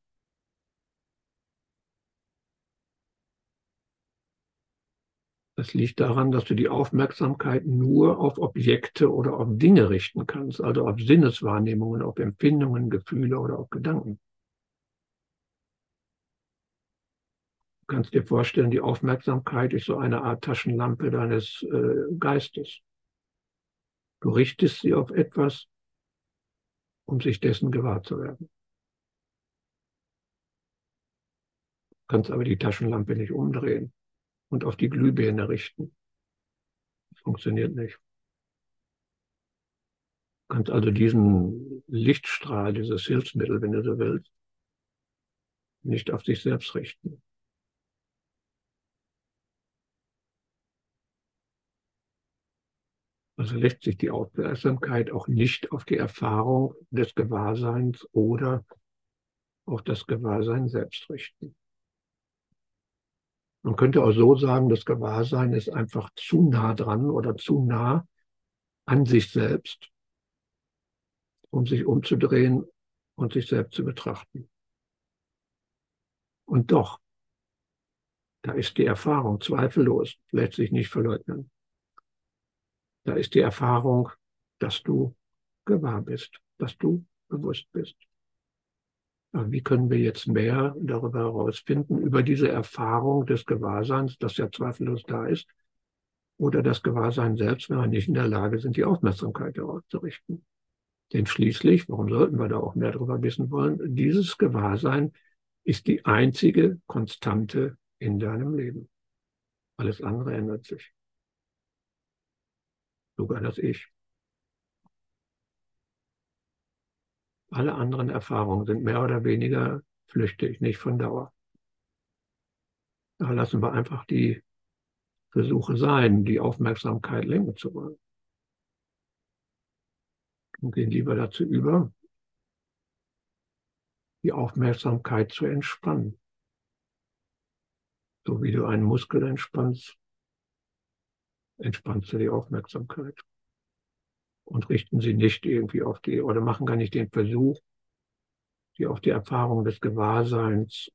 Das liegt daran, dass du die Aufmerksamkeit nur auf Objekte oder auf Dinge richten kannst, also auf Sinneswahrnehmungen, auf Empfindungen, Gefühle oder auf Gedanken. Du kannst dir vorstellen, die Aufmerksamkeit ist so eine Art Taschenlampe deines äh, Geistes. Du richtest sie auf etwas, um sich dessen gewahr zu werden. Du kannst aber die Taschenlampe nicht umdrehen und auf die Glühbirne richten. Das funktioniert nicht. Du kannst also diesen Lichtstrahl, dieses Hilfsmittel, wenn du so willst, nicht auf sich selbst richten. Also lässt sich die Aufmerksamkeit auch nicht auf die Erfahrung des Gewahrseins oder auf das Gewahrsein selbst richten. Man könnte auch so sagen, das Gewahrsein ist einfach zu nah dran oder zu nah an sich selbst, um sich umzudrehen und sich selbst zu betrachten. Und doch, da ist die Erfahrung zweifellos, lässt sich nicht verleugnen. Da ist die Erfahrung, dass du gewahr bist, dass du bewusst bist. Wie können wir jetzt mehr darüber herausfinden, über diese Erfahrung des Gewahrseins, das ja zweifellos da ist, oder das Gewahrsein selbst, wenn wir nicht in der Lage sind, die Aufmerksamkeit darauf zu richten? Denn schließlich, warum sollten wir da auch mehr darüber wissen wollen, dieses Gewahrsein ist die einzige Konstante in deinem Leben. Alles andere ändert sich. Sogar das Ich. Alle anderen Erfahrungen sind mehr oder weniger flüchtig, nicht von Dauer. Da lassen wir einfach die Versuche sein, die Aufmerksamkeit lenken zu wollen. Und gehen lieber dazu über, die Aufmerksamkeit zu entspannen. So wie du einen Muskel entspannst, entspannst du die Aufmerksamkeit und richten sie nicht irgendwie auf die oder machen gar nicht den Versuch, sie auf die Erfahrung des Gewahrseins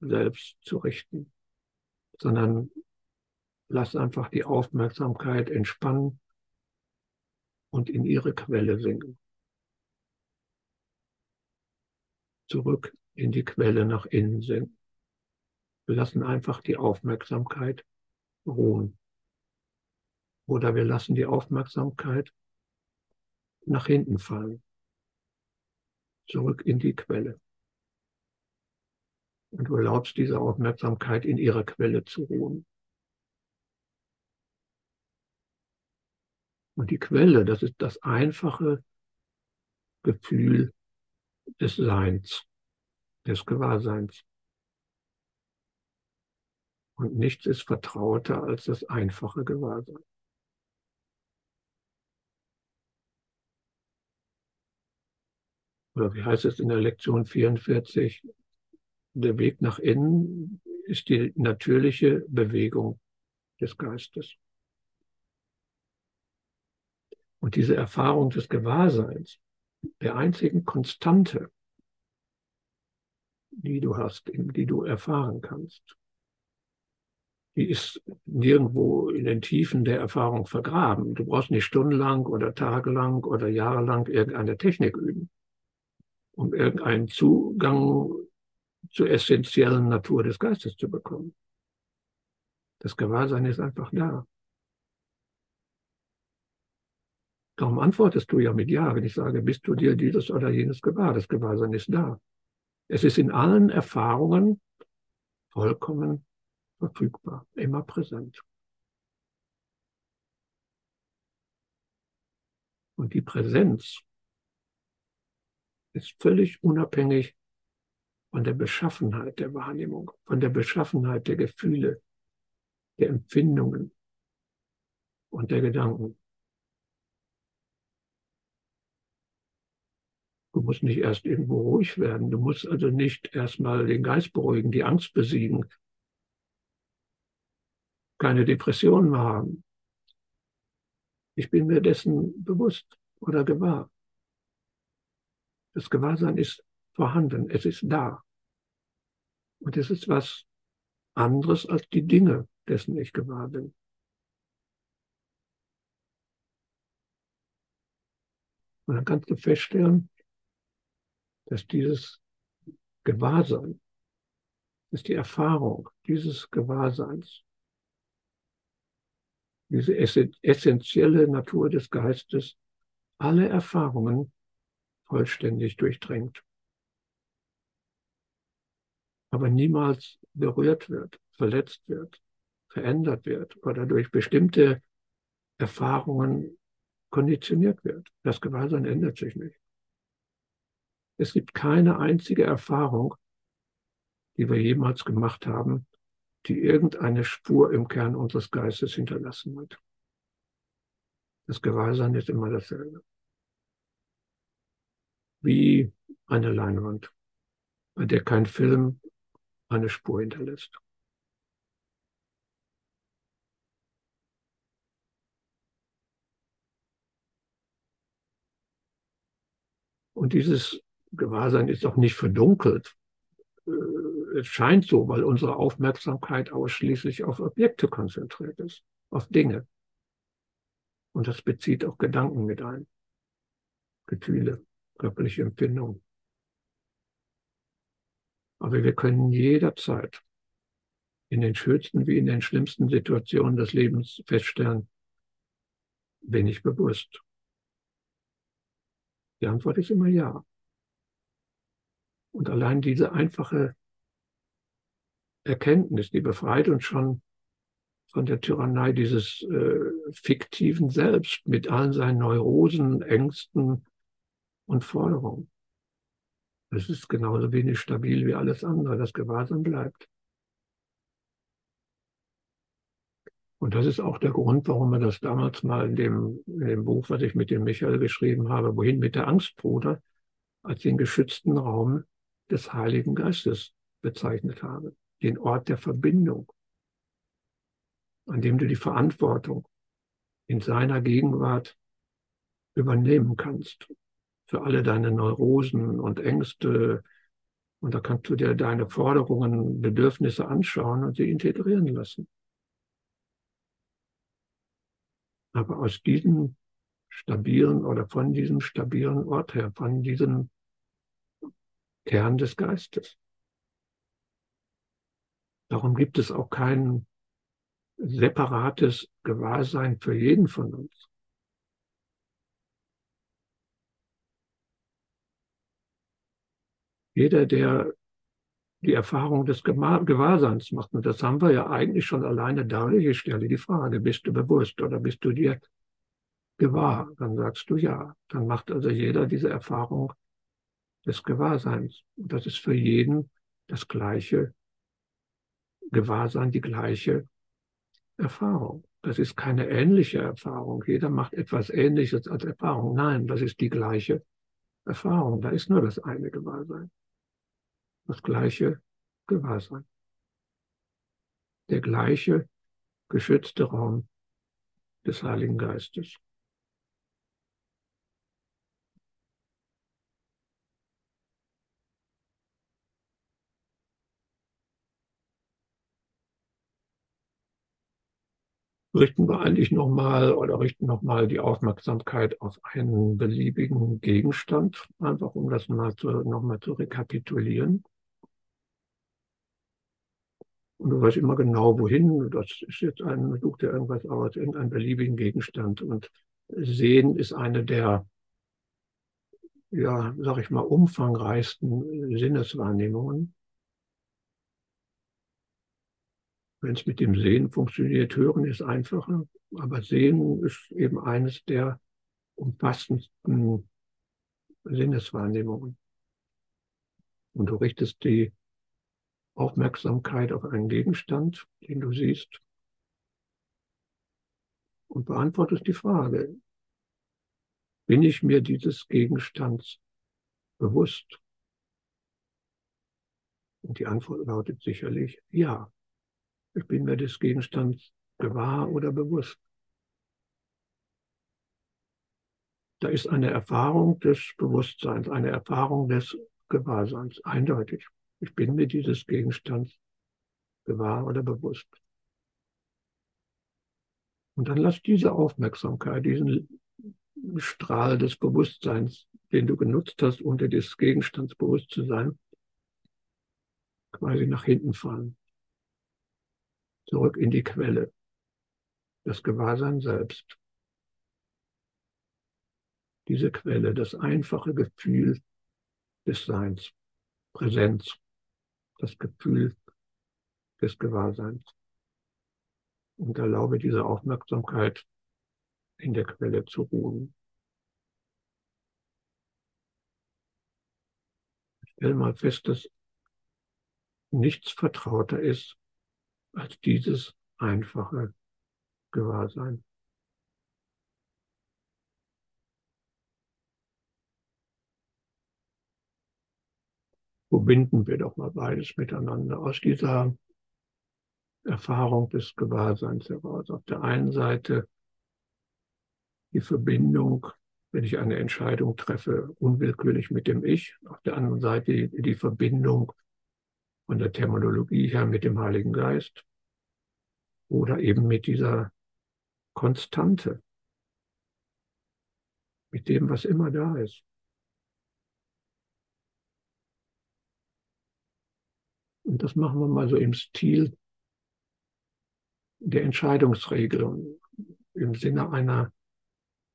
selbst zu richten, sondern lass einfach die Aufmerksamkeit entspannen und in ihre Quelle sinken. Zurück in die Quelle nach innen sinken. Wir lassen einfach die Aufmerksamkeit ruhen. Oder wir lassen die Aufmerksamkeit nach hinten fallen. Zurück in die Quelle. Und du erlaubst dieser Aufmerksamkeit in ihrer Quelle zu ruhen. Und die Quelle, das ist das einfache Gefühl des Seins, des Gewahrseins. Und nichts ist vertrauter als das einfache Gewahrsein. Oder wie heißt es in der Lektion 44, der Weg nach innen ist die natürliche Bewegung des Geistes. Und diese Erfahrung des Gewahrseins, der einzigen Konstante, die du hast, die du erfahren kannst, die ist nirgendwo in den Tiefen der Erfahrung vergraben. Du brauchst nicht stundenlang oder tagelang oder jahrelang irgendeine Technik üben um irgendeinen Zugang zur essentiellen Natur des Geistes zu bekommen. Das Gewahrsein ist einfach da. Darum antwortest du ja mit Ja, wenn ich sage, bist du dir dieses oder jenes gewahr? Das Gewahrsein ist da. Es ist in allen Erfahrungen vollkommen verfügbar, immer präsent. Und die Präsenz ist völlig unabhängig von der Beschaffenheit der Wahrnehmung, von der Beschaffenheit der Gefühle, der Empfindungen und der Gedanken. Du musst nicht erst irgendwo ruhig werden. Du musst also nicht erstmal den Geist beruhigen, die Angst besiegen, keine Depressionen mehr haben. Ich bin mir dessen bewusst oder gewahr. Das Gewahrsein ist vorhanden, es ist da. Und es ist was anderes als die Dinge, dessen ich gewahr bin. Und dann kannst du feststellen, dass dieses Gewahrsein, dass die Erfahrung dieses Gewahrseins, diese essentielle Natur des Geistes alle Erfahrungen vollständig durchdrängt. Aber niemals berührt wird, verletzt wird, verändert wird oder durch bestimmte Erfahrungen konditioniert wird. Das Gewahrsein ändert sich nicht. Es gibt keine einzige Erfahrung, die wir jemals gemacht haben, die irgendeine Spur im Kern unseres Geistes hinterlassen hat. Das Gewahrsein ist immer dasselbe. Wie eine Leinwand, bei der kein Film eine Spur hinterlässt. Und dieses Gewahrsein ist auch nicht verdunkelt. Äh, es scheint so, weil unsere Aufmerksamkeit ausschließlich auf Objekte konzentriert ist, auf Dinge. Und das bezieht auch Gedanken mit ein, Gefühle, körperliche Empfindungen. Aber wir können jederzeit in den schönsten wie in den schlimmsten Situationen des Lebens feststellen, bin ich bewusst. Die Antwort ist immer ja. Und allein diese einfache Erkenntnis, die befreit uns schon von der Tyrannei dieses äh, fiktiven Selbst mit allen seinen Neurosen, Ängsten und Forderungen. Es ist genauso wenig stabil wie alles andere. Das Gewahrsein bleibt. Und das ist auch der Grund, warum wir das damals mal in dem, in dem Buch, was ich mit dem Michael geschrieben habe, Wohin mit der Angst, Bruder, als den geschützten Raum des Heiligen Geistes bezeichnet habe. Den Ort der Verbindung, an dem du die Verantwortung in seiner Gegenwart übernehmen kannst für alle deine Neurosen und Ängste. Und da kannst du dir deine Forderungen, Bedürfnisse anschauen und sie integrieren lassen. aber aus diesem stabilen oder von diesem stabilen Ort her, von diesem Kern des Geistes. Darum gibt es auch kein separates Gewahrsein für jeden von uns. Jeder, der die Erfahrung des Gewahrseins macht. Und das haben wir ja eigentlich schon alleine dadurch. Ich stelle die Frage, bist du bewusst oder bist du dir gewahr? Dann sagst du ja. Dann macht also jeder diese Erfahrung des Gewahrseins. Und das ist für jeden das gleiche Gewahrsein, die gleiche Erfahrung. Das ist keine ähnliche Erfahrung. Jeder macht etwas Ähnliches als Erfahrung. Nein, das ist die gleiche Erfahrung. Da ist nur das eine Gewahrsein das gleiche Gewahrsein. Der gleiche geschützte Raum des Heiligen Geistes. Richten wir eigentlich nochmal oder richten nochmal die Aufmerksamkeit auf einen beliebigen Gegenstand, einfach um das mal zu, nochmal zu rekapitulieren. Und du weißt immer genau, wohin. Das ist jetzt ein, sucht dir irgendwas aus, irgendeinen beliebigen Gegenstand. Und Sehen ist eine der, ja, sag ich mal, umfangreichsten Sinneswahrnehmungen. Wenn es mit dem Sehen funktioniert, Hören ist einfacher, aber Sehen ist eben eines der umfassendsten Sinneswahrnehmungen. Und du richtest die Aufmerksamkeit auf einen Gegenstand, den du siehst, und beantwortest die Frage, bin ich mir dieses Gegenstands bewusst? Und die Antwort lautet sicherlich ja. Ich bin mir des Gegenstands gewahr oder bewusst. Da ist eine Erfahrung des Bewusstseins, eine Erfahrung des Gewahrseins, eindeutig. Ich bin mir dieses Gegenstands gewahr oder bewusst. Und dann lass diese Aufmerksamkeit, diesen Strahl des Bewusstseins, den du genutzt hast, unter des Gegenstands bewusst zu sein, quasi nach hinten fallen. Zurück in die Quelle. Das Gewahrsein selbst. Diese Quelle, das einfache Gefühl des Seins, Präsenz, das Gefühl des Gewahrseins und erlaube diese Aufmerksamkeit in der Quelle zu ruhen. Stell mal fest, dass nichts vertrauter ist als dieses einfache Gewahrsein. Verbinden wir doch mal beides miteinander aus dieser Erfahrung des Gewahrseins heraus. Auf der einen Seite die Verbindung, wenn ich eine Entscheidung treffe, unwillkürlich mit dem Ich. Auf der anderen Seite die Verbindung von der Terminologie her mit dem Heiligen Geist oder eben mit dieser Konstante, mit dem, was immer da ist. Und das machen wir mal so im Stil der Entscheidungsregelung im Sinne einer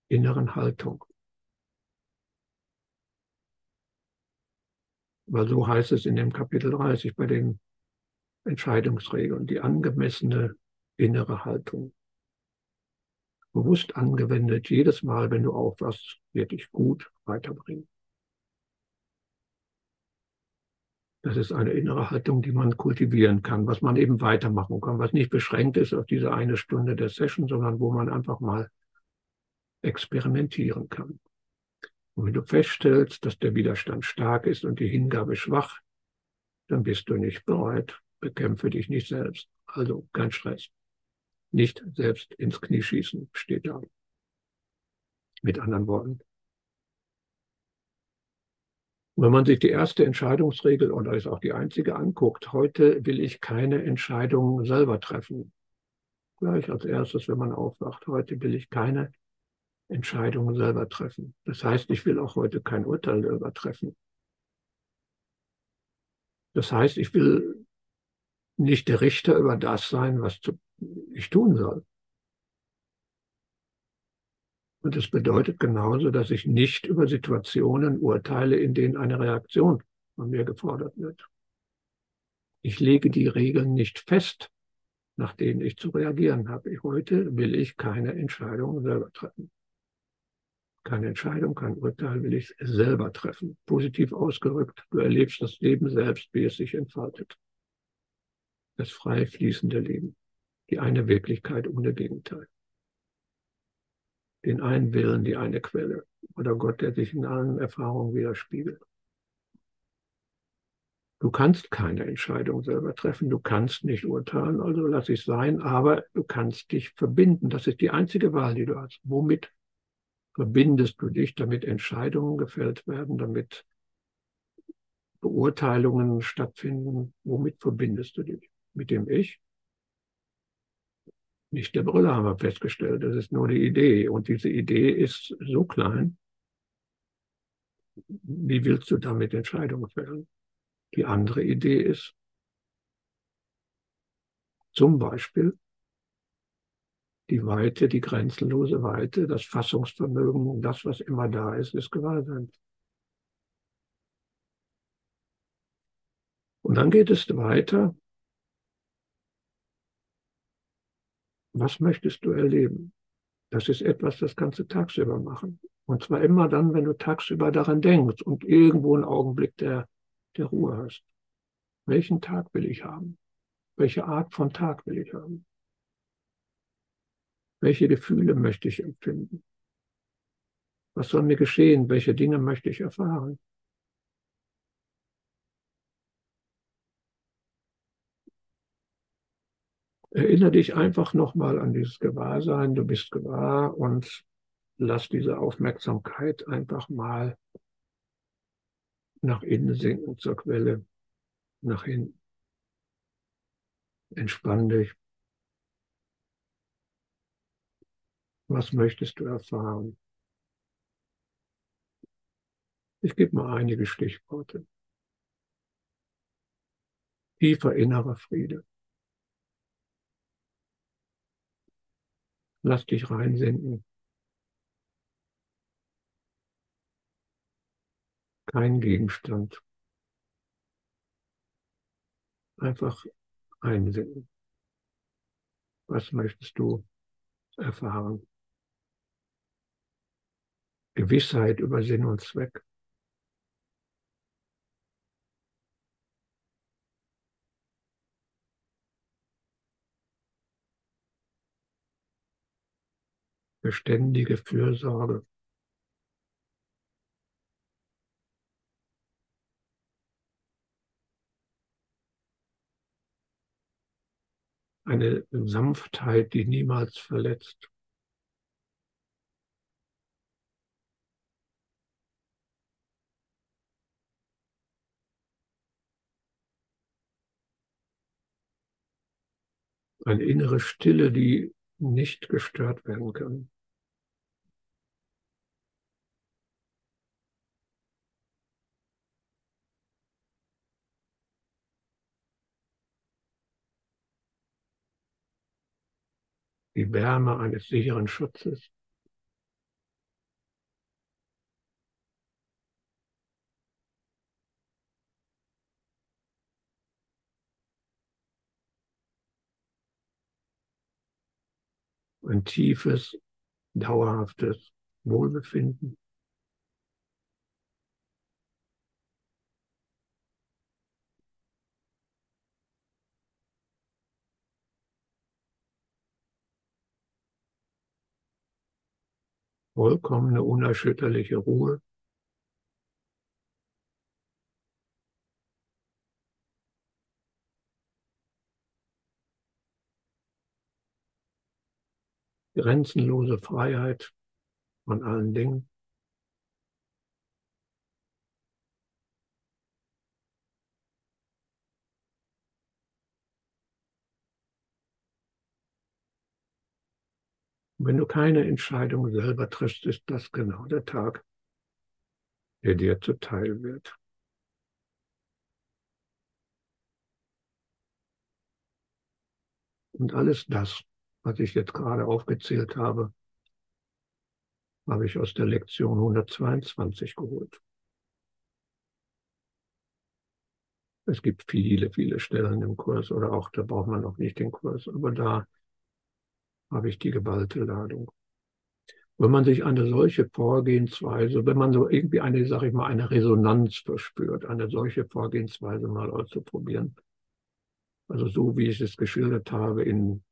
inneren Haltung. Weil so heißt es in dem Kapitel 30 bei den Entscheidungsregeln, die angemessene innere Haltung. Bewusst angewendet, jedes Mal, wenn du aufwachst, wird dich gut weiterbringen. Das ist eine innere Haltung, die man kultivieren kann, was man eben weitermachen kann, was nicht beschränkt ist auf diese eine Stunde der Session, sondern wo man einfach mal experimentieren kann. Und wenn du feststellst, dass der Widerstand stark ist und die Hingabe schwach, dann bist du nicht bereit, bekämpfe dich nicht selbst. Also kein Stress. Nicht selbst ins Knie schießen, steht da. Mit anderen Worten, wenn man sich die erste Entscheidungsregel oder ist auch die einzige anguckt, heute will ich keine Entscheidung selber treffen. Gleich als erstes, wenn man aufwacht, heute will ich keine Entscheidung selber treffen. Das heißt, ich will auch heute kein Urteil selber treffen. Das heißt, ich will nicht der Richter über das sein, was ich tun soll. Und es bedeutet genauso, dass ich nicht über Situationen urteile, in denen eine Reaktion von mir gefordert wird. Ich lege die Regeln nicht fest, nach denen ich zu reagieren habe. Heute will ich keine Entscheidung selber treffen. Keine Entscheidung, kein Urteil will ich selber treffen. Positiv ausgerückt, du erlebst das Leben selbst, wie es sich entfaltet. Das frei fließende Leben. Die eine Wirklichkeit ohne Gegenteil den einen Willen, die eine Quelle oder Gott, der sich in allen Erfahrungen widerspiegelt. Du kannst keine Entscheidung selber treffen, du kannst nicht urteilen, also lass es sein, aber du kannst dich verbinden. Das ist die einzige Wahl, die du hast. Womit verbindest du dich, damit Entscheidungen gefällt werden, damit Beurteilungen stattfinden? Womit verbindest du dich? Mit dem Ich? Nicht der Brille haben wir festgestellt, das ist nur die Idee. Und diese Idee ist so klein, wie willst du damit Entscheidungen fällen? Die andere Idee ist zum Beispiel, die Weite, die grenzenlose Weite, das Fassungsvermögen, das, was immer da ist, ist Gewahrsein. Und dann geht es weiter. Was möchtest du erleben? Das ist etwas, das kannst du tagsüber machen. Und zwar immer dann, wenn du tagsüber daran denkst und irgendwo einen Augenblick der, der Ruhe hast. Welchen Tag will ich haben? Welche Art von Tag will ich haben? Welche Gefühle möchte ich empfinden? Was soll mir geschehen? Welche Dinge möchte ich erfahren? Erinnere dich einfach nochmal an dieses Gewahrsein. Du bist gewahr und lass diese Aufmerksamkeit einfach mal nach innen sinken zur Quelle, nach hinten. Entspann dich. Was möchtest du erfahren? Ich gebe mal einige Stichworte. Tiefer innerer Friede. Lass dich reinsinken. Kein Gegenstand. Einfach einsinken. Was möchtest du erfahren? Gewissheit über Sinn und Zweck. beständige Fürsorge. Eine Sanftheit, die niemals verletzt. Eine innere Stille, die nicht gestört werden kann. die Wärme eines sicheren Schutzes. Ein tiefes, dauerhaftes Wohlbefinden. vollkommene, unerschütterliche Ruhe. Grenzenlose Freiheit von allen Dingen. wenn du keine Entscheidung selber triffst, ist das genau der Tag, der dir zuteil wird. Und alles das, was ich jetzt gerade aufgezählt habe, habe ich aus der Lektion 122 geholt. Es gibt viele, viele Stellen im Kurs oder auch da braucht man noch nicht den Kurs, aber da habe ich die geballte Ladung. Wenn man sich eine solche Vorgehensweise, wenn man so irgendwie eine, sage ich mal, eine Resonanz verspürt, eine solche Vorgehensweise mal auszuprobieren, also so wie ich es geschildert habe, in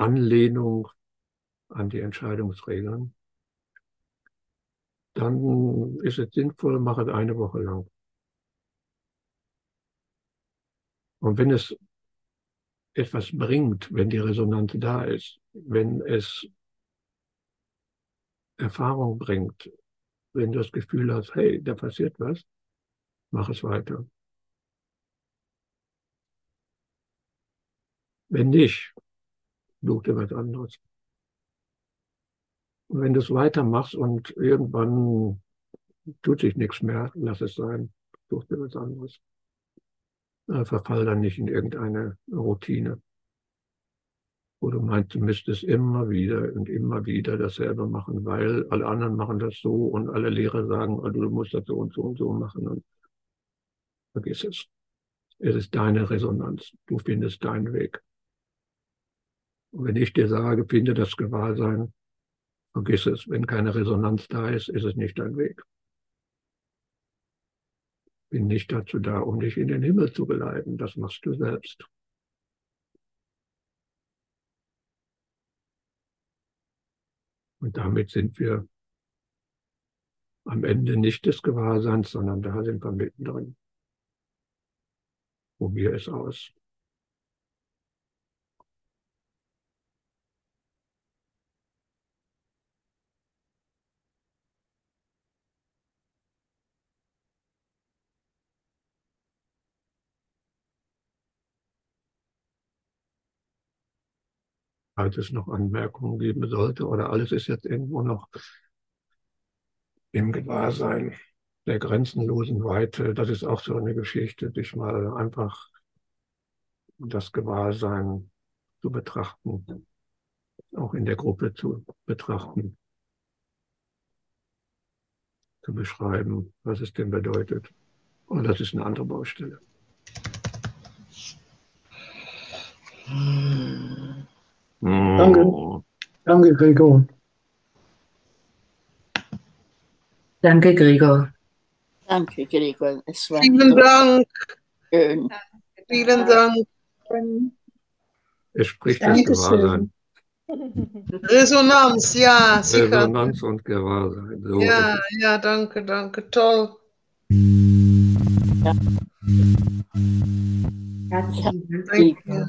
Anlehnung an die Entscheidungsregeln, dann ist es sinnvoll, mache es eine Woche lang. Und wenn es etwas bringt, wenn die Resonanz da ist, wenn es Erfahrung bringt, wenn du das Gefühl hast, hey, da passiert was, mach es weiter. Wenn nicht, such dir was anderes. Und wenn du es weitermachst und irgendwann tut sich nichts mehr, lass es sein, such dir was anderes. Verfall dann nicht in irgendeine Routine. wo du meinst, du müsstest immer wieder und immer wieder dasselbe machen, weil alle anderen machen das so und alle Lehrer sagen, also du musst das so und so und so machen und vergiss es. Es ist deine Resonanz. Du findest deinen Weg. Und wenn ich dir sage, finde das Gewahrsein, vergiss es. Wenn keine Resonanz da ist, ist es nicht dein Weg. Bin nicht dazu da, um dich in den Himmel zu geleiten. Das machst du selbst. Und damit sind wir am Ende nicht des Gewahrseins, sondern da sind wir mittendrin. Probier es aus. Falls es noch Anmerkungen geben sollte oder alles ist jetzt irgendwo noch im Gewahrsein der grenzenlosen Weite. Das ist auch so eine Geschichte, dich mal einfach das Gewahrsein zu betrachten, auch in der Gruppe zu betrachten, zu beschreiben, was es denn bedeutet. Und das ist eine andere Baustelle. Hm. Danke. Oh. Danke, Gregor. Danke, Gregor. Danke, Gregor. Es war Vielen Dank. schön. Vielen Dank. Es spricht das Dankeschön. Gewahrsein. Resonanz, ja, sicher. Resonanz und Gewahrsein. So Ja, ja, danke, danke. Toll. Herzlichen Dank, Danke. Gregor.